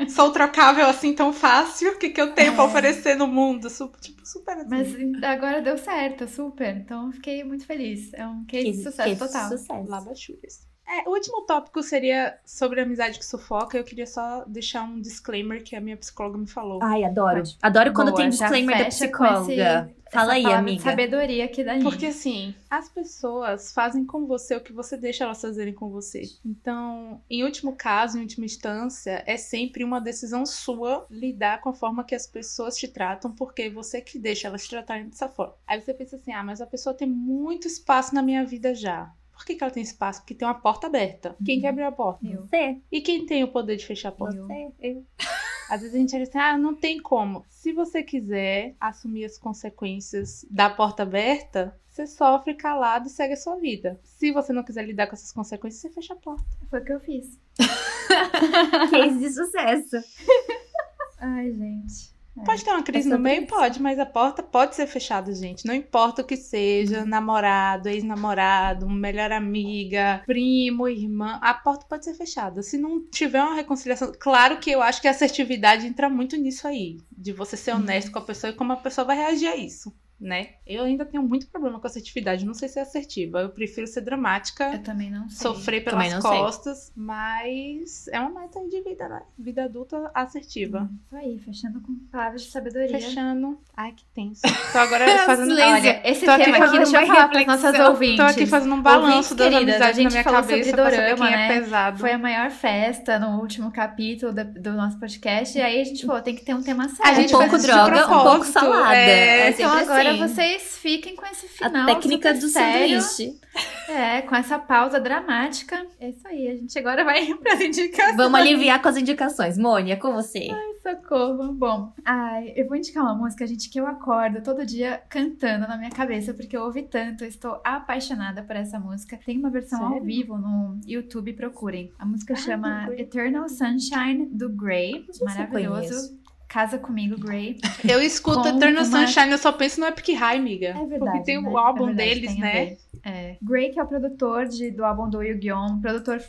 Speaker 2: Sou trocável assim tão fácil. O que, que eu tenho pra oferecer no mundo? Su- tipo, super assim.
Speaker 1: Mas agora deu certo, super. Então eu fiquei muito feliz. É um case de sucesso total.
Speaker 3: Sucesso.
Speaker 2: Labachures. É, o último tópico seria sobre amizade que sufoca. Eu queria só deixar um disclaimer que a minha psicóloga me falou.
Speaker 3: Ai, adoro.
Speaker 1: Pode.
Speaker 3: Adoro quando
Speaker 1: Boa,
Speaker 3: tem disclaimer da psicóloga.
Speaker 1: esse-
Speaker 3: Fala aí,
Speaker 1: de
Speaker 3: amiga.
Speaker 1: sabedoria aqui da
Speaker 2: Porque assim, as pessoas fazem com você o que você deixa elas fazerem com você. Então, em último caso, em última instância, é sempre uma decisão sua lidar com a forma que as pessoas te tratam, porque é você que deixa elas te tratarem dessa forma. Aí você pensa assim: ah, mas a pessoa tem muito espaço na minha vida já. Por que, que ela tem espaço? Porque tem uma porta aberta. Quem que abriu a porta?
Speaker 1: Eu.
Speaker 3: Você,
Speaker 2: E quem tem o poder de fechar a porta?
Speaker 3: você, eu.
Speaker 2: Às vezes a gente acha assim, ah, não tem como. Se você quiser assumir as consequências da porta aberta, você sofre calado e segue a sua vida. Se você não quiser lidar com essas consequências, você fecha a porta.
Speaker 1: Foi o que eu fiz.
Speaker 3: Case de sucesso.
Speaker 1: Ai, gente. É.
Speaker 2: Pode ter uma crise
Speaker 1: É
Speaker 2: no meio?
Speaker 1: isso.
Speaker 2: Pode, mas a porta pode ser fechada, gente. Não importa o que seja, namorado, ex-namorado, melhor amiga, primo, irmã, a porta pode ser fechada. Se não tiver uma reconciliação, claro que eu acho que a assertividade entra muito nisso aí, de você ser honesto com a pessoa e como a pessoa vai reagir a isso. Né? Eu ainda tenho muito problema com assertividade, não sei ser assertiva. Eu prefiro ser dramática,
Speaker 1: Eu também não sei.
Speaker 2: sofrer
Speaker 3: Também
Speaker 2: pelas
Speaker 3: não sei.
Speaker 2: costas, mas é uma meta aí de vida, né? Vida adulta assertiva.
Speaker 1: Isso aí, fechando com palavras de sabedoria.
Speaker 2: Fechando. Ai, que tenso. Tô agora fazendo.
Speaker 3: Silêncio.
Speaker 1: Olha, esse
Speaker 2: Tô aqui
Speaker 1: tema aqui,
Speaker 2: fazendo
Speaker 1: deixa eu falar para as nossas ouvintes.
Speaker 2: Tô aqui fazendo um balanço
Speaker 1: Ouvintes
Speaker 2: das
Speaker 1: queridas, a
Speaker 2: amizades na
Speaker 1: gente
Speaker 2: minha
Speaker 1: falou
Speaker 2: cabeça
Speaker 1: sobre dorama,
Speaker 2: quem
Speaker 1: né?
Speaker 2: é pesado.
Speaker 1: Foi a maior festa no último capítulo da- do nosso podcast. E aí a gente falou, tem que ter um tema sério.
Speaker 2: A gente
Speaker 3: um pouco droga, um pouco salada.
Speaker 2: é.
Speaker 3: É
Speaker 1: Então
Speaker 3: sempre
Speaker 1: agora vocês fiquem com esse
Speaker 3: A
Speaker 1: final
Speaker 3: técnica
Speaker 1: super
Speaker 3: do
Speaker 1: sério.
Speaker 3: sanduíche.
Speaker 1: É, com essa pausa dramática. É isso aí, a gente agora vai para as indicações.
Speaker 3: Vamos aliviar com as indicações. Mônia, é com você.
Speaker 1: Socorro. Bom, ai, eu vou indicar uma música, gente, que eu acordo todo dia cantando na minha cabeça, porque eu ouvi tanto, eu estou apaixonada por essa música. Tem uma versão ao
Speaker 2: Sério?
Speaker 1: vivo no YouTube, procurem. A música
Speaker 2: Ah,
Speaker 1: chama. Eternal Sunshine, do Grey. Maravilhoso. Casa comigo, Grey.
Speaker 2: Eu escuto Eternal
Speaker 1: uma-
Speaker 2: Sunshine, eu só penso no Epic High, amiga.
Speaker 1: É verdade.
Speaker 2: Porque tem
Speaker 1: né?
Speaker 2: o álbum
Speaker 1: É verdade,
Speaker 2: deles, né?
Speaker 1: É. Grey, que é o produtor de, do álbum do Yu-Gi-Oh! Produtor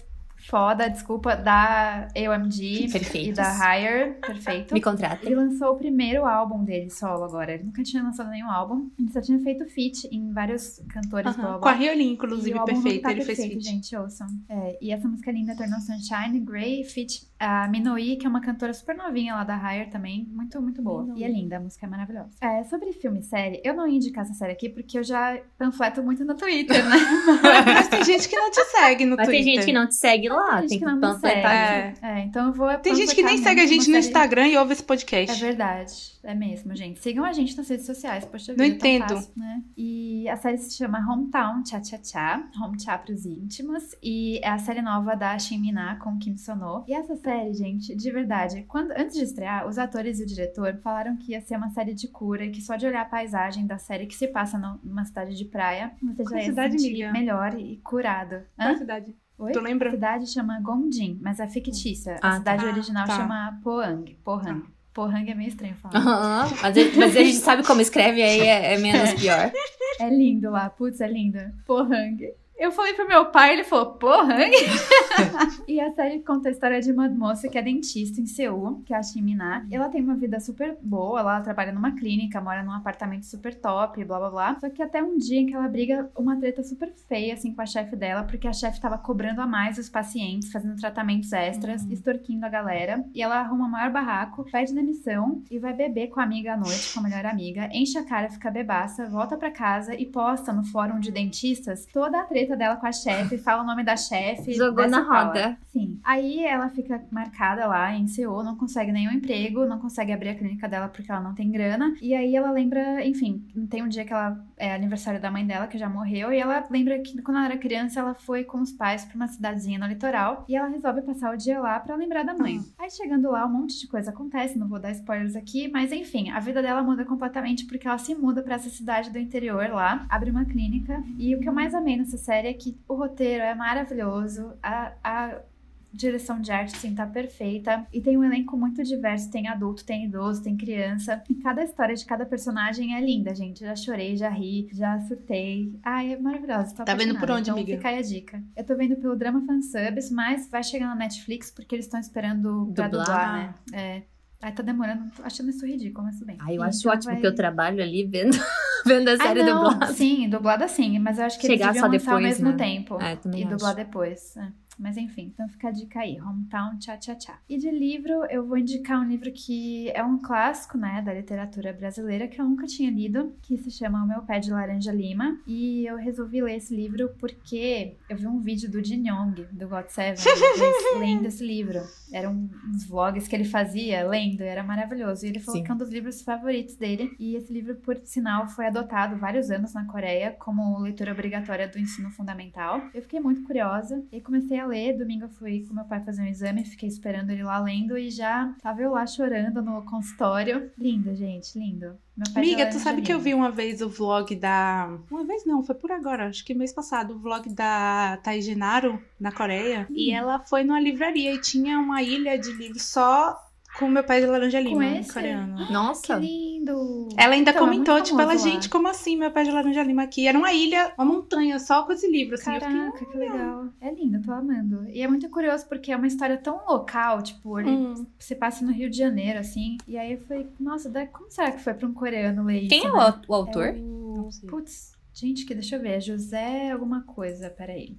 Speaker 1: foda, desculpa, da AOMG e
Speaker 3: Perfeitos.
Speaker 1: da Higher. Perfeito.
Speaker 3: Me contratem.
Speaker 1: Ele lançou o primeiro álbum dele solo agora. Ele nunca tinha lançado nenhum álbum. Ele só tinha feito feat em vários cantores,
Speaker 2: Aham.
Speaker 1: blá,
Speaker 2: Com a. Riolin,
Speaker 1: E
Speaker 2: inclusive, perfeito.
Speaker 1: tá
Speaker 2: Ele fez
Speaker 1: perfeito,
Speaker 2: feat.
Speaker 1: gente, ouçam. É, e essa música linda, Eternal Sunshine, Grey, feat A Minoi, que é uma cantora super novinha lá da Higher também, muito, muito boa.
Speaker 3: Minoi.
Speaker 1: E é linda, a música é maravilhosa. É, sobre filme e série, eu não ia indicar essa série aqui porque eu já panfleto muito no Twitter, né?
Speaker 2: Mas tem gente que não te segue no
Speaker 3: Mas
Speaker 2: Twitter.
Speaker 3: tem gente que não te segue lá,
Speaker 1: gente
Speaker 3: tem
Speaker 1: que
Speaker 3: que
Speaker 1: não me
Speaker 3: panfletar.
Speaker 2: É.
Speaker 1: É, então eu vou
Speaker 2: Tem gente que nem segue a gente no
Speaker 1: série-
Speaker 2: Instagram e ouve esse
Speaker 1: É
Speaker 2: podcast.
Speaker 1: verdade, é mesmo, gente. Sigam a gente nas redes sociais, poxa
Speaker 2: Não
Speaker 1: vida, é tão
Speaker 2: entendo.
Speaker 1: fácil, né? E a série se chama Hometown Cha Cha Cha, Home Cha pros íntimos, e é a série nova da Shin Mina com Kim Sono. E essa série, gente, de verdade, quando antes de estrear, os atores e o diretor falaram que ia ser uma série de cura e que só de olhar a paisagem da série que se passa no- numa cidade de praia, você já
Speaker 2: Qual
Speaker 1: ia
Speaker 2: cidade,
Speaker 1: se sentir
Speaker 2: amiga?
Speaker 1: melhor e curado.
Speaker 2: Qual a
Speaker 1: Hã?
Speaker 2: cidade?
Speaker 1: Oi?
Speaker 2: Tu
Speaker 1: A
Speaker 2: lembra?
Speaker 1: cidade chama Gongjin, mas é fictícia.
Speaker 3: Ah,
Speaker 1: a cidade
Speaker 2: tá.
Speaker 1: original
Speaker 2: Tá.
Speaker 1: chama Pohang. Pohang. Pohang é meio estranho falar.
Speaker 3: Aham, mas, a- mas a gente sabe como escreve, aí é, é menos pior.
Speaker 1: É lindo lá, putz, é lindo. Pohang. Eu falei pro meu pai, ele falou, Pohang? e a série conta a história de uma moça que é dentista em Seul, que é a Shin Mina. Ela tem uma vida super boa, ela trabalha numa clínica, mora num apartamento super top, blá blá blá. Só que até um dia em que ela briga uma treta super feia, assim, com a chefe dela, porque a chefe tava cobrando a mais os pacientes, fazendo tratamentos extras, extorquindo a galera. E ela arruma o maior barraco, pede demissão e vai beber com a amiga à noite, com a melhor amiga, enche a cara, fica bebaça, volta pra casa e posta no fórum de dentistas toda a treta dela com a chefe, fala o nome da chefe.
Speaker 3: Jogou na roda.
Speaker 1: Sim. Aí ela fica marcada lá em Seul, não consegue nenhum emprego, não consegue abrir a clínica dela porque ela não tem grana. E aí ela lembra, enfim, tem um dia que ela é aniversário da mãe dela, que já morreu, e ela lembra que quando ela era criança, ela foi com os pais pra uma cidadezinha no litoral, e ela resolve passar o dia lá pra lembrar da mãe. Aí chegando lá, um monte de coisa acontece, não vou dar spoilers aqui, mas enfim, a vida dela muda completamente porque ela se muda pra essa cidade do interior lá, abre uma clínica, e o que eu mais amei nessa série é que o roteiro é maravilhoso, a, a direção de arte, assim, tá perfeita. E tem um elenco muito diverso. Tem adulto, tem idoso, tem criança. E cada história de cada personagem é linda, gente. Já chorei, já ri, já surtei. Ai, é maravilhosa.
Speaker 2: Tá vendo por onde,
Speaker 1: então,
Speaker 2: amiga?
Speaker 1: Fica aí a dica. Eu tô vendo pelo Drama Fansubs, mas vai chegar na Netflix porque eles estão esperando pra
Speaker 3: Dublar.
Speaker 1: dublar, né? É. Aí tá demorando, tô achando isso ridículo, mas tudo bem.
Speaker 3: Ah, eu
Speaker 1: Então
Speaker 3: acho ótimo,
Speaker 1: vai-
Speaker 3: porque eu trabalho ali vendo, vendo a série
Speaker 1: ah, não,
Speaker 3: dublada.
Speaker 1: Sim, dublada sim, mas eu acho que
Speaker 3: Chegar
Speaker 1: eles
Speaker 3: só
Speaker 1: deviam ao
Speaker 3: depois,
Speaker 1: mesmo
Speaker 3: né?
Speaker 1: tempo.
Speaker 3: É, também
Speaker 1: E
Speaker 3: acho.
Speaker 1: dublar depois. é. Mas enfim, então fica a dica aí, Hometown Cha Cha Cha. E de livro, eu vou indicar um livro que é um clássico, né, da literatura brasileira, que eu nunca tinha lido, que se chama O Meu Pé de Laranja Lima. E eu resolvi ler esse livro porque eu vi um vídeo do Jin Yong, do God Seven, eles lendo esse livro. Eram uns vlogs que ele fazia lendo, era maravilhoso. E ele falou
Speaker 3: Sim.
Speaker 1: que é um dos livros favoritos dele. E esse livro, por sinal, foi adotado vários anos na Coreia como leitura obrigatória do ensino fundamental. Eu fiquei muito curiosa e comecei a ler. Domingo eu fui com meu pai fazer um exame, fiquei esperando ele lá lendo e já tava eu lá chorando no consultório. Lindo, gente, lindo. Meu pai
Speaker 2: Amiga, tu sabe que eu vi uma vez o vlog da. Uma vez não, foi por agora, acho que mês passado, o vlog da Thais Genaro, na Coreia. E
Speaker 1: Hum.
Speaker 2: ela foi numa livraria e tinha uma ilha de livros só com o meu pé de laranja lima, em
Speaker 1: esse?
Speaker 2: coreano.
Speaker 1: Que
Speaker 3: Nossa,
Speaker 1: lindo!
Speaker 2: Ela ainda
Speaker 1: Então, é
Speaker 2: comentou,
Speaker 1: muito
Speaker 2: tipo, ela, gente, como assim meu pé de laranja lima aqui? Era uma ilha, uma montanha só com esse livro, assim. Eu fiquei,
Speaker 1: Caraca, que legal. É lindo, tô amando. E é muito curioso porque é uma história tão local, tipo, ele
Speaker 2: hum,
Speaker 1: se passa no Rio de Janeiro, assim. E aí eu falei, nossa, da- como será que foi pra um coreano ler isso?
Speaker 3: quem é o,
Speaker 1: né?
Speaker 3: o autor?
Speaker 1: É o... Putz, gente, que deixa eu ver. É José alguma coisa, peraí.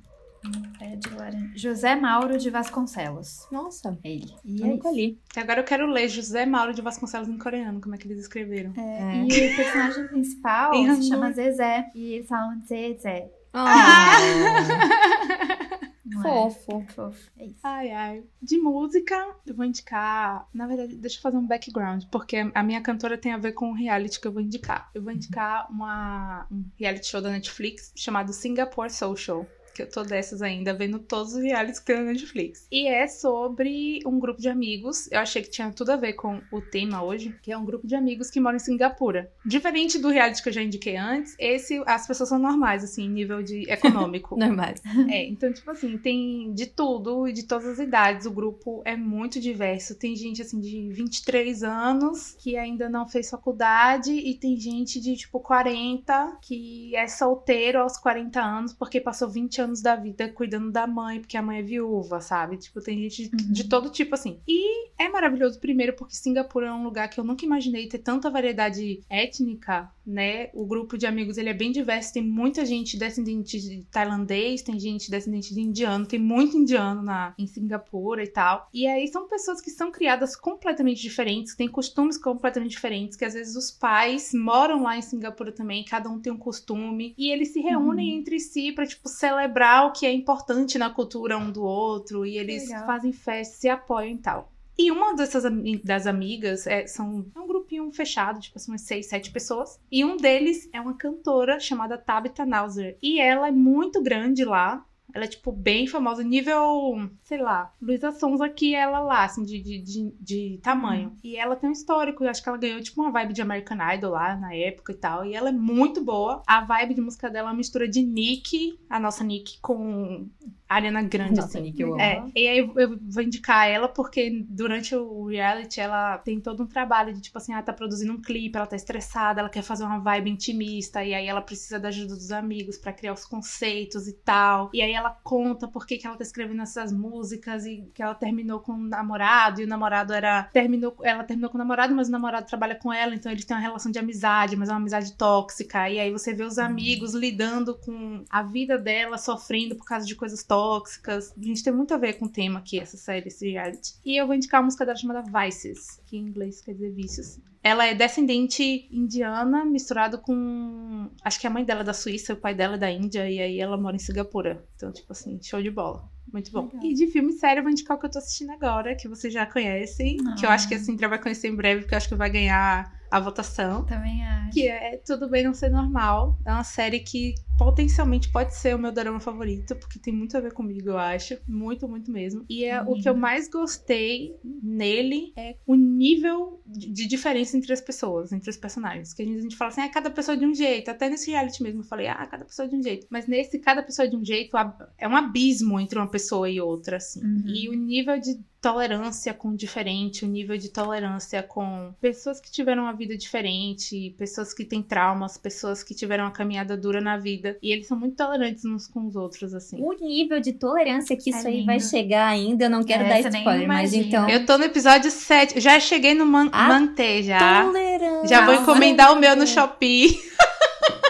Speaker 1: É de laranja. José Mauro de Vasconcelos.
Speaker 3: Nossa,
Speaker 1: É ele. E
Speaker 3: eu
Speaker 1: é
Speaker 3: nunca li.
Speaker 2: E agora eu quero ler José Mauro de Vasconcelos em coreano, como é que eles escreveram.
Speaker 1: É, E o personagem principal se chama Zezé. E eles falam Zezé.
Speaker 3: Ah,
Speaker 1: Não é?
Speaker 3: fofo.
Speaker 1: Fofo. É isso.
Speaker 2: Ai, ai. De música, eu vou indicar. Na verdade, deixa eu fazer um background, porque a minha cantora tem a ver com o reality que eu vou indicar. Eu vou indicar uma, um reality show da Netflix chamado Singapore Social. Que eu tô dessas ainda, vendo todos os realities que tem na Netflix. E é sobre um grupo de amigos. Eu achei que tinha tudo a ver com o tema hoje, que é um grupo de amigos que moram em Singapura. Diferente do reality que eu já indiquei antes, esse as pessoas são normais, assim, nível de econômico.
Speaker 3: Normais.
Speaker 2: É, então, tipo assim, tem de tudo e de todas as idades. O grupo é muito diverso. Tem gente, assim, de 23 anos que ainda não fez faculdade e tem gente de, tipo, 40 que é solteiro aos 40 anos porque passou 20 anos anos da vida cuidando da mãe, porque a mãe é viúva, sabe? Tipo, tem gente de, de todo tipo assim. E é maravilhoso, primeiro, porque Singapura é um lugar que eu nunca imaginei ter tanta variedade étnica, né? O grupo de amigos ele é bem diverso, tem muita gente descendente de tailandês, tem gente descendente de indiano, tem muito indiano na, em Singapura e tal. E aí são pessoas que são criadas completamente diferentes, que têm costumes completamente diferentes, que às vezes os pais moram lá em Singapura também, cada um tem um costume, e eles se reúnem
Speaker 1: Uhum.
Speaker 2: entre si pra, tipo, celebrar o que é importante na cultura um do outro, e eles
Speaker 1: legal.
Speaker 2: fazem festa, se apoiam e tal. E uma dessas das amigas é, são, é um grupinho fechado, tipo assim, umas seis, sete pessoas. E um deles é uma cantora chamada Tabitha Nauser. E ela é muito grande lá. Ela é, tipo, bem famosa, nível, sei lá, Luísa Sonza que ela lá, assim, de, de, de, de tamanho. E ela tem um histórico, eu acho que ela ganhou, tipo, uma vibe de American Idol lá na época e tal. E ela é muito boa. A vibe de música dela é uma mistura de Nick, a nossa Nick, com Ariana Grande,
Speaker 3: Nossa,
Speaker 2: assim.
Speaker 3: Nick, eu amo.
Speaker 2: É, e aí eu vou indicar ela porque durante o reality ela tem todo um trabalho de tipo assim, ela tá produzindo um clipe, ela tá estressada, ela quer fazer uma vibe intimista e aí ela precisa da ajuda dos amigos pra criar os conceitos e tal. E aí ela conta por que, que ela tá escrevendo essas músicas e que ela terminou com um namorado e o namorado era terminou, ela terminou com o namorado, mas o namorado trabalha com ela, então eles têm uma relação de amizade, mas é uma amizade tóxica. E aí você vê os amigos lidando com a vida dela, sofrendo por causa de coisas tóxicas. A gente tem muito a ver com o tema aqui, essa série, esse reality. E eu vou indicar uma música dela chamada Vices, que em inglês quer dizer vícios. Ela é descendente indiana, misturado com. Acho que a mãe dela é da Suíça, o pai dela é da Índia, e aí ela mora em Singapura. Então, tipo assim, show de bola. Muito bom.
Speaker 1: Legal.
Speaker 2: E de filme sério, eu vou indicar o que eu tô assistindo agora, que vocês já conhecem. Que eu acho que a Cintia vai conhecer em breve, porque eu acho que vai ganhar a votação.
Speaker 1: Também acho.
Speaker 2: Que é Tudo Bem Não Ser Normal. É uma série que potencialmente pode ser o meu drama favorito, porque tem muito a ver comigo, eu acho. Muito, muito mesmo. E é o que eu mais gostei nele é o nível de, de diferença entre as pessoas, entre os personagens. Que a gente, a gente fala assim, ah, cada pessoa de um jeito. Até nesse reality mesmo eu falei, ah, cada pessoa de um jeito. Mas nesse, cada pessoa de um jeito, é um abismo entre uma pessoa e outra, assim.
Speaker 1: Uhum.
Speaker 2: E o nível de tolerância com diferente, o nível de tolerância com pessoas que tiveram uma vida diferente, pessoas que têm traumas, pessoas que tiveram uma caminhada dura na vida. E eles são muito tolerantes uns com os outros, assim.
Speaker 3: O nível de tolerância que
Speaker 1: É
Speaker 3: isso aí vai chegar ainda, eu não quero
Speaker 1: É,
Speaker 3: dar spoiler, mas então.
Speaker 2: Eu tô no episódio 7, já cheguei no man
Speaker 3: Ah,
Speaker 2: Mantê já.
Speaker 3: Tolerância.
Speaker 2: Já vou
Speaker 1: Ah,
Speaker 2: encomendar o meu no Shopee.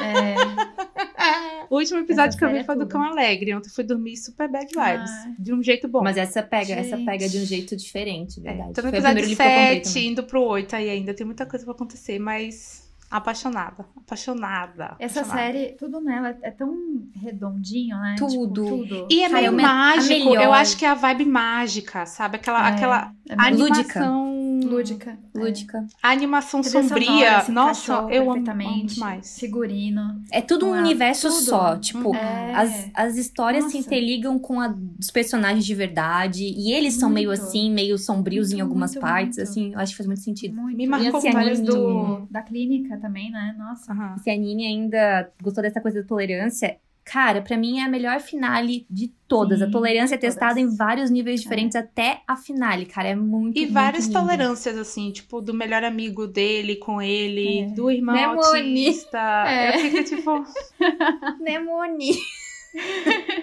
Speaker 1: É,
Speaker 2: O último episódio
Speaker 1: Essa
Speaker 2: que eu vi
Speaker 1: é
Speaker 2: foi do
Speaker 1: tudo.
Speaker 2: Cão Alegre. Ontem eu fui dormir super bad vibes.
Speaker 1: Ai.
Speaker 2: De um jeito bom.
Speaker 3: Mas essa pega, essa
Speaker 1: Gente.
Speaker 3: pega de um jeito diferente,
Speaker 2: É,
Speaker 3: verdade.
Speaker 2: tô no
Speaker 3: Foi
Speaker 2: episódio
Speaker 3: livro que eu comprei
Speaker 2: 7,
Speaker 3: também.
Speaker 2: indo pro 8 aí ainda. Tem muita coisa pra acontecer, mas apaixonada. Apaixonada.
Speaker 1: essa
Speaker 2: apaixonada.
Speaker 1: série, tudo nela é tão redondinho, né?
Speaker 3: Tudo.
Speaker 1: Tipo, tudo.
Speaker 2: E é meio mágico. Eu acho que é a vibe mágica, sabe? Aquela,
Speaker 1: É,
Speaker 2: aquela
Speaker 1: é muito
Speaker 3: Lúdica.
Speaker 2: animação.
Speaker 1: lúdica. é.
Speaker 3: Lúdica.
Speaker 2: A animação
Speaker 1: Trilha
Speaker 2: sombria.
Speaker 1: sonora se
Speaker 2: Nossa, eu amo, amo
Speaker 1: perfeitamente.
Speaker 2: demais.
Speaker 1: Figurino.
Speaker 3: É tudo um universo
Speaker 1: tudo.
Speaker 3: só. Tipo,
Speaker 1: É.
Speaker 3: as, as histórias se
Speaker 1: Nossa.
Speaker 3: interligam com a dos personagens de verdade. E eles são meio
Speaker 1: Muito.
Speaker 3: assim, meio sombrios em
Speaker 1: Muito,
Speaker 3: algumas
Speaker 1: muito,
Speaker 3: partes.
Speaker 1: muito.
Speaker 3: Assim, eu acho que faz muito sentido.
Speaker 1: Muito.
Speaker 2: Me
Speaker 1: e
Speaker 2: marcou
Speaker 1: as histórias
Speaker 3: muito.
Speaker 1: do, da clínica também, né? Nossa.
Speaker 2: Aham.
Speaker 3: Se a Nini ainda gostou dessa coisa da tolerância, cara, pra mim é a melhor finale de todas.
Speaker 1: Sim,
Speaker 3: a tolerância é testada em vários níveis diferentes até a finale, cara. É muito
Speaker 2: E
Speaker 3: muito
Speaker 2: várias
Speaker 3: lindo.
Speaker 2: tolerâncias, assim, tipo, do melhor amigo dele com ele,
Speaker 1: É.
Speaker 2: do irmão
Speaker 3: Moni?
Speaker 2: autista.
Speaker 1: É.
Speaker 2: Eu fico tipo.
Speaker 3: Moni?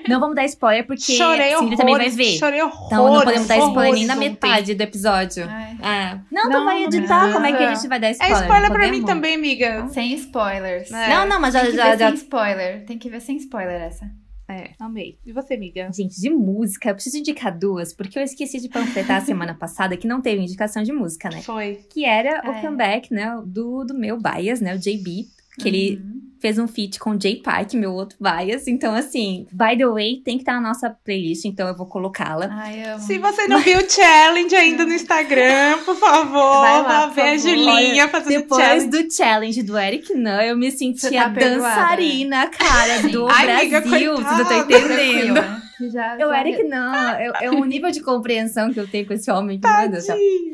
Speaker 3: Não vamos dar spoiler, porque
Speaker 2: chorei
Speaker 3: a Cindy também vai ver.
Speaker 2: Chorei horrores.
Speaker 3: Então não podemos dar spoiler nem na metade do episódio.
Speaker 1: Ai,
Speaker 3: Ah. Não,
Speaker 2: Não,
Speaker 3: tu vai editar, como é que a gente vai dar
Speaker 2: É
Speaker 3: spoiler?
Speaker 2: spoiler
Speaker 3: Não
Speaker 2: pra mim
Speaker 3: podemos?
Speaker 2: também, amiga.
Speaker 1: Sem spoilers.
Speaker 2: É.
Speaker 3: Não, não, mas já,
Speaker 1: Tem que
Speaker 3: já,
Speaker 1: ver
Speaker 3: já
Speaker 1: sem spoiler. Tem que ver sem spoiler essa.
Speaker 2: É, amei. E você, amiga?
Speaker 3: Gente, de música, eu preciso indicar duas, porque eu esqueci de panfletar a semana passada que não teve indicação de música, né?
Speaker 2: Foi.
Speaker 3: Que era o
Speaker 1: É.
Speaker 3: comeback, né, do, do meu bias, né, o JB, que ele
Speaker 1: Uhum.
Speaker 3: Fez um feat com o Jay Park, meu outro bias. Então, assim, by the way, tem que estar na nossa playlist, então eu vou colocá-la.
Speaker 2: Se você não viu o challenge ainda no Instagram, por favor,
Speaker 1: Vai lá, por
Speaker 2: ver a
Speaker 1: favor.
Speaker 2: Julinha fazendo
Speaker 3: Depois
Speaker 2: challenge.
Speaker 3: do challenge do Eric Nan, eu me senti
Speaker 1: Você tá
Speaker 3: a
Speaker 1: perdoada.
Speaker 3: dançarina, cara, do
Speaker 2: Ai, amiga,
Speaker 3: Brasil. Não estão
Speaker 2: coitada.
Speaker 3: entendendo.
Speaker 1: Tranquila, que já,
Speaker 3: Eu,
Speaker 1: já-
Speaker 3: Eric, não. É, é um nível de compreensão que eu tenho com esse homem que, meu Deus.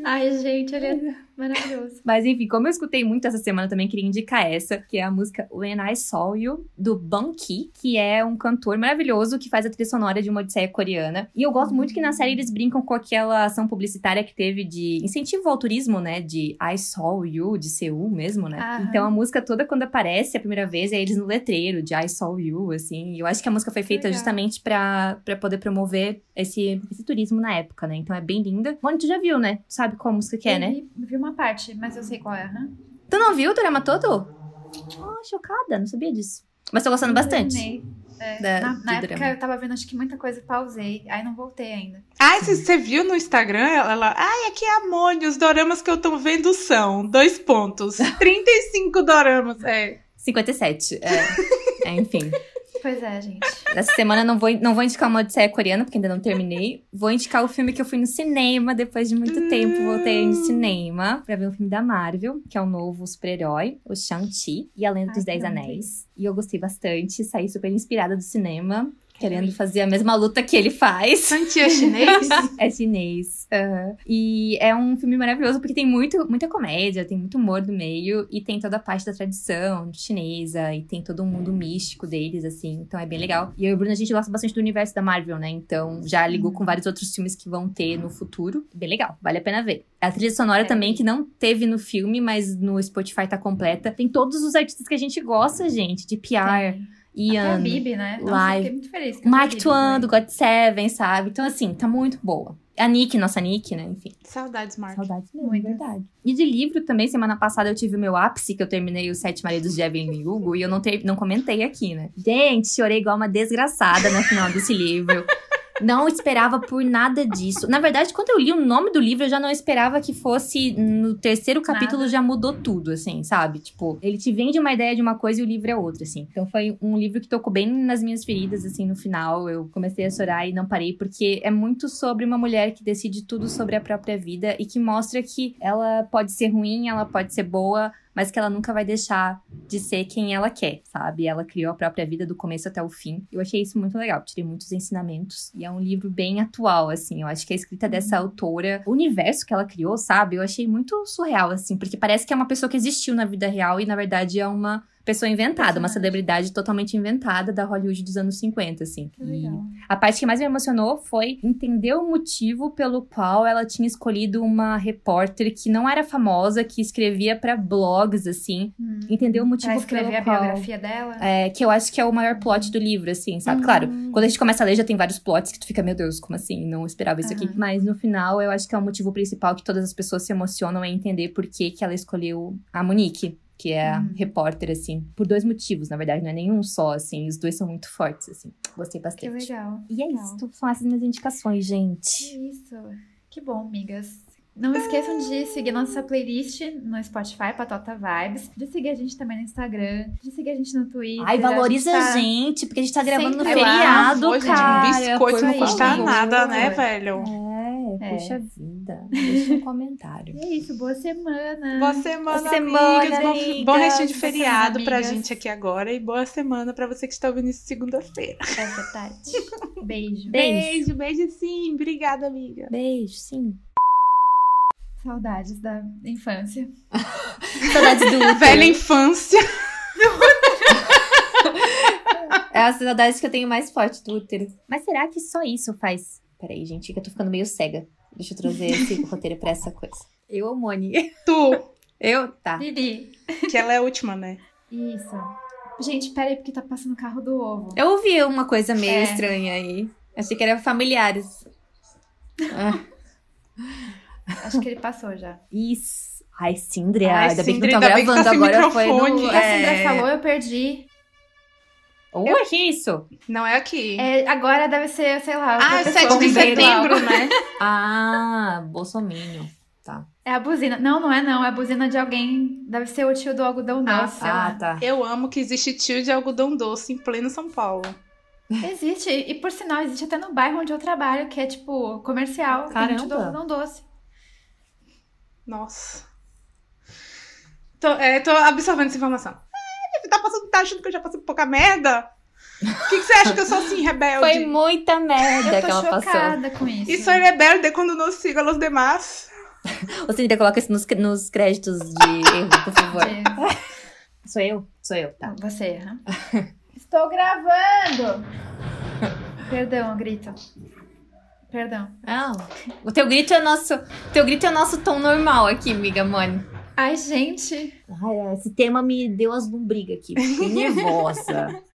Speaker 1: Ai, gente, ele é Maravilhoso.
Speaker 3: Mas enfim, como eu escutei muito essa semana, também queria indicar essa, que é a música When I Saw You, do Banki, que é um cantor maravilhoso que faz a trilha sonora de uma odisseia coreana. E eu gosto muito que na série eles brincam com aquela ação publicitária que teve de incentivo ao turismo, né? De I Saw You, de Seul mesmo, né?
Speaker 1: Aham.
Speaker 3: Então a música toda, quando aparece a primeira vez, é eles no letreiro de I Saw You, assim. E eu acho que a música foi feita
Speaker 1: legal.
Speaker 3: justamente pra, pra poder promover esse, esse turismo na época, né? Então é bem linda. Moni, tu já viu, né? Tu sabe qual música que é,
Speaker 1: Eu
Speaker 3: né?
Speaker 1: Vi, vi uma parte, mas eu sei qual é. aham.
Speaker 3: Tu não viu o drama todo? Oh, chocada, não sabia disso. Mas tô gostando bastante.
Speaker 1: Terminei. É,
Speaker 3: Da-
Speaker 1: na na época
Speaker 3: drama.
Speaker 1: eu tava vendo acho que muita coisa, pausei. Aí não voltei ainda.
Speaker 2: Ai, você- viu no Instagram? Ela, ela, ai, aqui é a Moni, os doramas que eu tô vendo são, dois pontos, 35 doramas. É,
Speaker 3: 57. É. É, enfim.
Speaker 1: Pois é, gente.
Speaker 3: Essa semana não vou, não vou indicar uma Odisseia coreana, porque ainda não terminei. Vou indicar o filme que eu fui no cinema depois de muito tempo. Voltei no cinema pra ver um filme da Marvel, que é o novo super-herói, o Shang-Chi e a Lenda
Speaker 1: Ai,
Speaker 3: dos Dez Anéis. E eu gostei bastante, saí super inspirada do cinema. Querendo fazer a mesma luta que ele faz.
Speaker 2: Santi é chinês?
Speaker 3: É chinês. aham. E é um filme maravilhoso porque tem muito, muita comédia, tem muito humor no meio e tem toda a parte da tradição chinesa e tem todo um mundo místico deles, assim. Então é bem legal. E eu e o Bruno, a gente gosta bastante do universo da Marvel, né? Então já ligou com vários outros filmes que vão ter no futuro. Bem legal, vale a pena ver. A trilha sonora
Speaker 1: É.
Speaker 3: também, que não teve no filme, mas no Spotify tá completa. Tem todos os artistas que a gente gosta, gente. De PR,
Speaker 1: Tem. Até a
Speaker 3: Ian,
Speaker 1: Bibi, né? Nossa,
Speaker 3: Live.
Speaker 1: fiquei muito feliz.
Speaker 3: Twain,
Speaker 1: foi.
Speaker 3: do God Seven, sabe? Então, assim, tá muito boa. A Nick, nossa Nick, né? Enfim.
Speaker 2: Saudades, Mark.
Speaker 3: Saudades mesmo,
Speaker 1: Muitas.
Speaker 3: verdade. E de livro também, semana passada eu tive o meu ápice, que eu terminei os Sete Maridos de Evelyn Hugo, e eu não, te- não comentei aqui, né? Gente, chorei igual uma desgraçada no final desse livro. Não esperava por nada disso. Na verdade, quando eu li o nome do livro, eu já não esperava que fosse no terceiro capítulo
Speaker 1: Nada.
Speaker 3: já mudou tudo, assim, sabe? Tipo, ele te vende uma ideia de uma coisa e o livro é outra, assim. Então foi um livro que tocou bem nas minhas feridas, assim, no final. Eu comecei a chorar e não parei, porque é muito sobre uma mulher que decide tudo sobre a própria vida e que mostra que ela pode ser ruim, ela pode ser boa, mas que ela nunca vai deixar de ser quem ela quer, sabe? Ela criou a própria vida do começo até o fim. Eu achei isso muito legal, tirei muitos ensinamentos. E é um livro bem atual, assim. Eu acho que a escrita dessa autora, o universo que ela criou, sabe? Eu achei muito surreal, assim, porque parece que é uma pessoa que existiu na vida real e, na verdade, é uma pessoa inventada, uma celebridade totalmente inventada da Hollywood dos anos 50, assim.
Speaker 1: Que
Speaker 3: E
Speaker 1: legal.
Speaker 3: a parte que mais me emocionou foi entender o motivo pelo qual ela tinha escolhido uma repórter que não era famosa, que escrevia pra blogs, assim.
Speaker 1: Hum.
Speaker 3: Entender o motivo
Speaker 1: Pra escrever
Speaker 3: pelo
Speaker 1: a
Speaker 3: qual...
Speaker 1: biografia dela.
Speaker 3: É, que eu acho que é o maior plot do livro, assim, sabe?
Speaker 1: Uhum.
Speaker 3: Claro, quando a gente começa a ler, já tem vários plots que tu fica, meu Deus, como assim? Não esperava isso aqui.
Speaker 1: Aham.
Speaker 3: Mas no final, eu acho que é o motivo principal que todas as pessoas se emocionam é entender por que, que ela escolheu a Monique. Que é a
Speaker 1: Uhum.
Speaker 3: repórter, assim. Por dois motivos, na verdade, não é nenhum só, assim. Os dois são muito fortes, assim. Gostei
Speaker 1: Que
Speaker 3: bastante.
Speaker 1: legal.
Speaker 3: E é
Speaker 1: legal.
Speaker 3: isso. São essas minhas indicações,
Speaker 1: Que
Speaker 3: gente.
Speaker 1: isso. Que bom, amigas. Não esqueçam de seguir nossa playlist no Spotify, Patota Vibes. De seguir a gente também no Instagram. De seguir a gente no Twitter.
Speaker 3: Ai, valoriza a
Speaker 1: tá-
Speaker 3: gente, porque a gente tá gravando no
Speaker 1: Sempre lá.
Speaker 3: feriado,
Speaker 2: Pô, gente,
Speaker 3: cara.
Speaker 2: um biscoito não custa
Speaker 3: favor.
Speaker 2: nada, né, velho?
Speaker 3: É,
Speaker 1: É.
Speaker 3: puxa vida. Deixa um comentário.
Speaker 1: E é isso, boa semana.
Speaker 2: Boa semana,
Speaker 3: Boa semana,
Speaker 2: amigas. Bom,
Speaker 3: amigas.
Speaker 2: bom restinho de
Speaker 1: Boa semana,
Speaker 2: feriado pra
Speaker 1: amigas.
Speaker 2: gente aqui agora. E boa semana pra você que está ouvindo isso segunda-feira.
Speaker 1: Essa Tati. Beijo.
Speaker 3: Beijo.
Speaker 2: Beijo, beijo sim. Obrigada, amiga.
Speaker 3: Beijo, sim.
Speaker 1: Saudades da infância.
Speaker 3: Saudades do útero.
Speaker 2: Velha infância.
Speaker 3: É as saudades que eu tenho mais forte do útero. Mas será que só isso faz... Peraí, gente, que eu tô ficando meio cega. Deixa eu trazer esse roteiro pra essa coisa. Eu ou Moni?
Speaker 2: Tu,
Speaker 3: Eu? Tá.
Speaker 1: Lili.
Speaker 2: que ela é a última, né?
Speaker 1: Isso. Gente, pera aí, porque tá passando o carro do ovo.
Speaker 3: Eu ouvi uma coisa meio
Speaker 1: É.
Speaker 3: estranha aí. Achei que era familiares. Ah,
Speaker 1: Acho que ele passou já.
Speaker 3: isso. Ai, Sindria.
Speaker 2: Ai,
Speaker 3: ainda bem que
Speaker 2: Sindri,
Speaker 3: não
Speaker 2: bem que tá
Speaker 3: gravando.
Speaker 2: sem
Speaker 3: Agora foi
Speaker 2: microfone.
Speaker 3: no...
Speaker 1: O que a Sandra
Speaker 3: é...
Speaker 1: falou, eu perdi.
Speaker 3: Ué, que isso?
Speaker 2: Não é aqui.
Speaker 1: É, agora deve ser, sei lá.
Speaker 2: ah,
Speaker 1: outra
Speaker 2: 7
Speaker 1: pessoa.
Speaker 2: de setembro, né?
Speaker 3: Ah, Bolsominion. Tá.
Speaker 1: É a buzina. Não, não é não. É a buzina de alguém. Deve ser o tio do algodão
Speaker 2: Ah,
Speaker 1: doce.
Speaker 3: Ah, tá.
Speaker 2: Eu amo que existe tio de algodão doce em pleno São Paulo.
Speaker 1: Existe. E por sinal, existe até no bairro onde eu trabalho, que é tipo comercial. Tem o tio do
Speaker 3: Caramba.
Speaker 1: algodão doce.
Speaker 2: Nossa. Tô, é, tô absorvendo essa informação. É, tá, passando, tá achando que eu já passei por pouca merda? O que, que você acha que eu sou assim, rebelde?
Speaker 3: Foi muita merda
Speaker 1: Eu
Speaker 3: que
Speaker 1: tô
Speaker 3: ela passou.
Speaker 1: chocada com isso.
Speaker 2: E sou rebelde quando não sigo a los demás.
Speaker 3: Ô, Cintia, coloca isso nos, nos créditos de erro, por favor.
Speaker 1: De-
Speaker 3: Sou eu? Sou eu, tá.
Speaker 1: Você erra. Estou gravando! Perdão, eu grito. Perdão.
Speaker 3: Ah, o teu grito é o nosso, o teu grito é o nosso tom normal aqui, amiga Mone.
Speaker 1: Ai, gente.
Speaker 3: Ai, esse tema me deu as lombrigas aqui. Fiquei nervosa.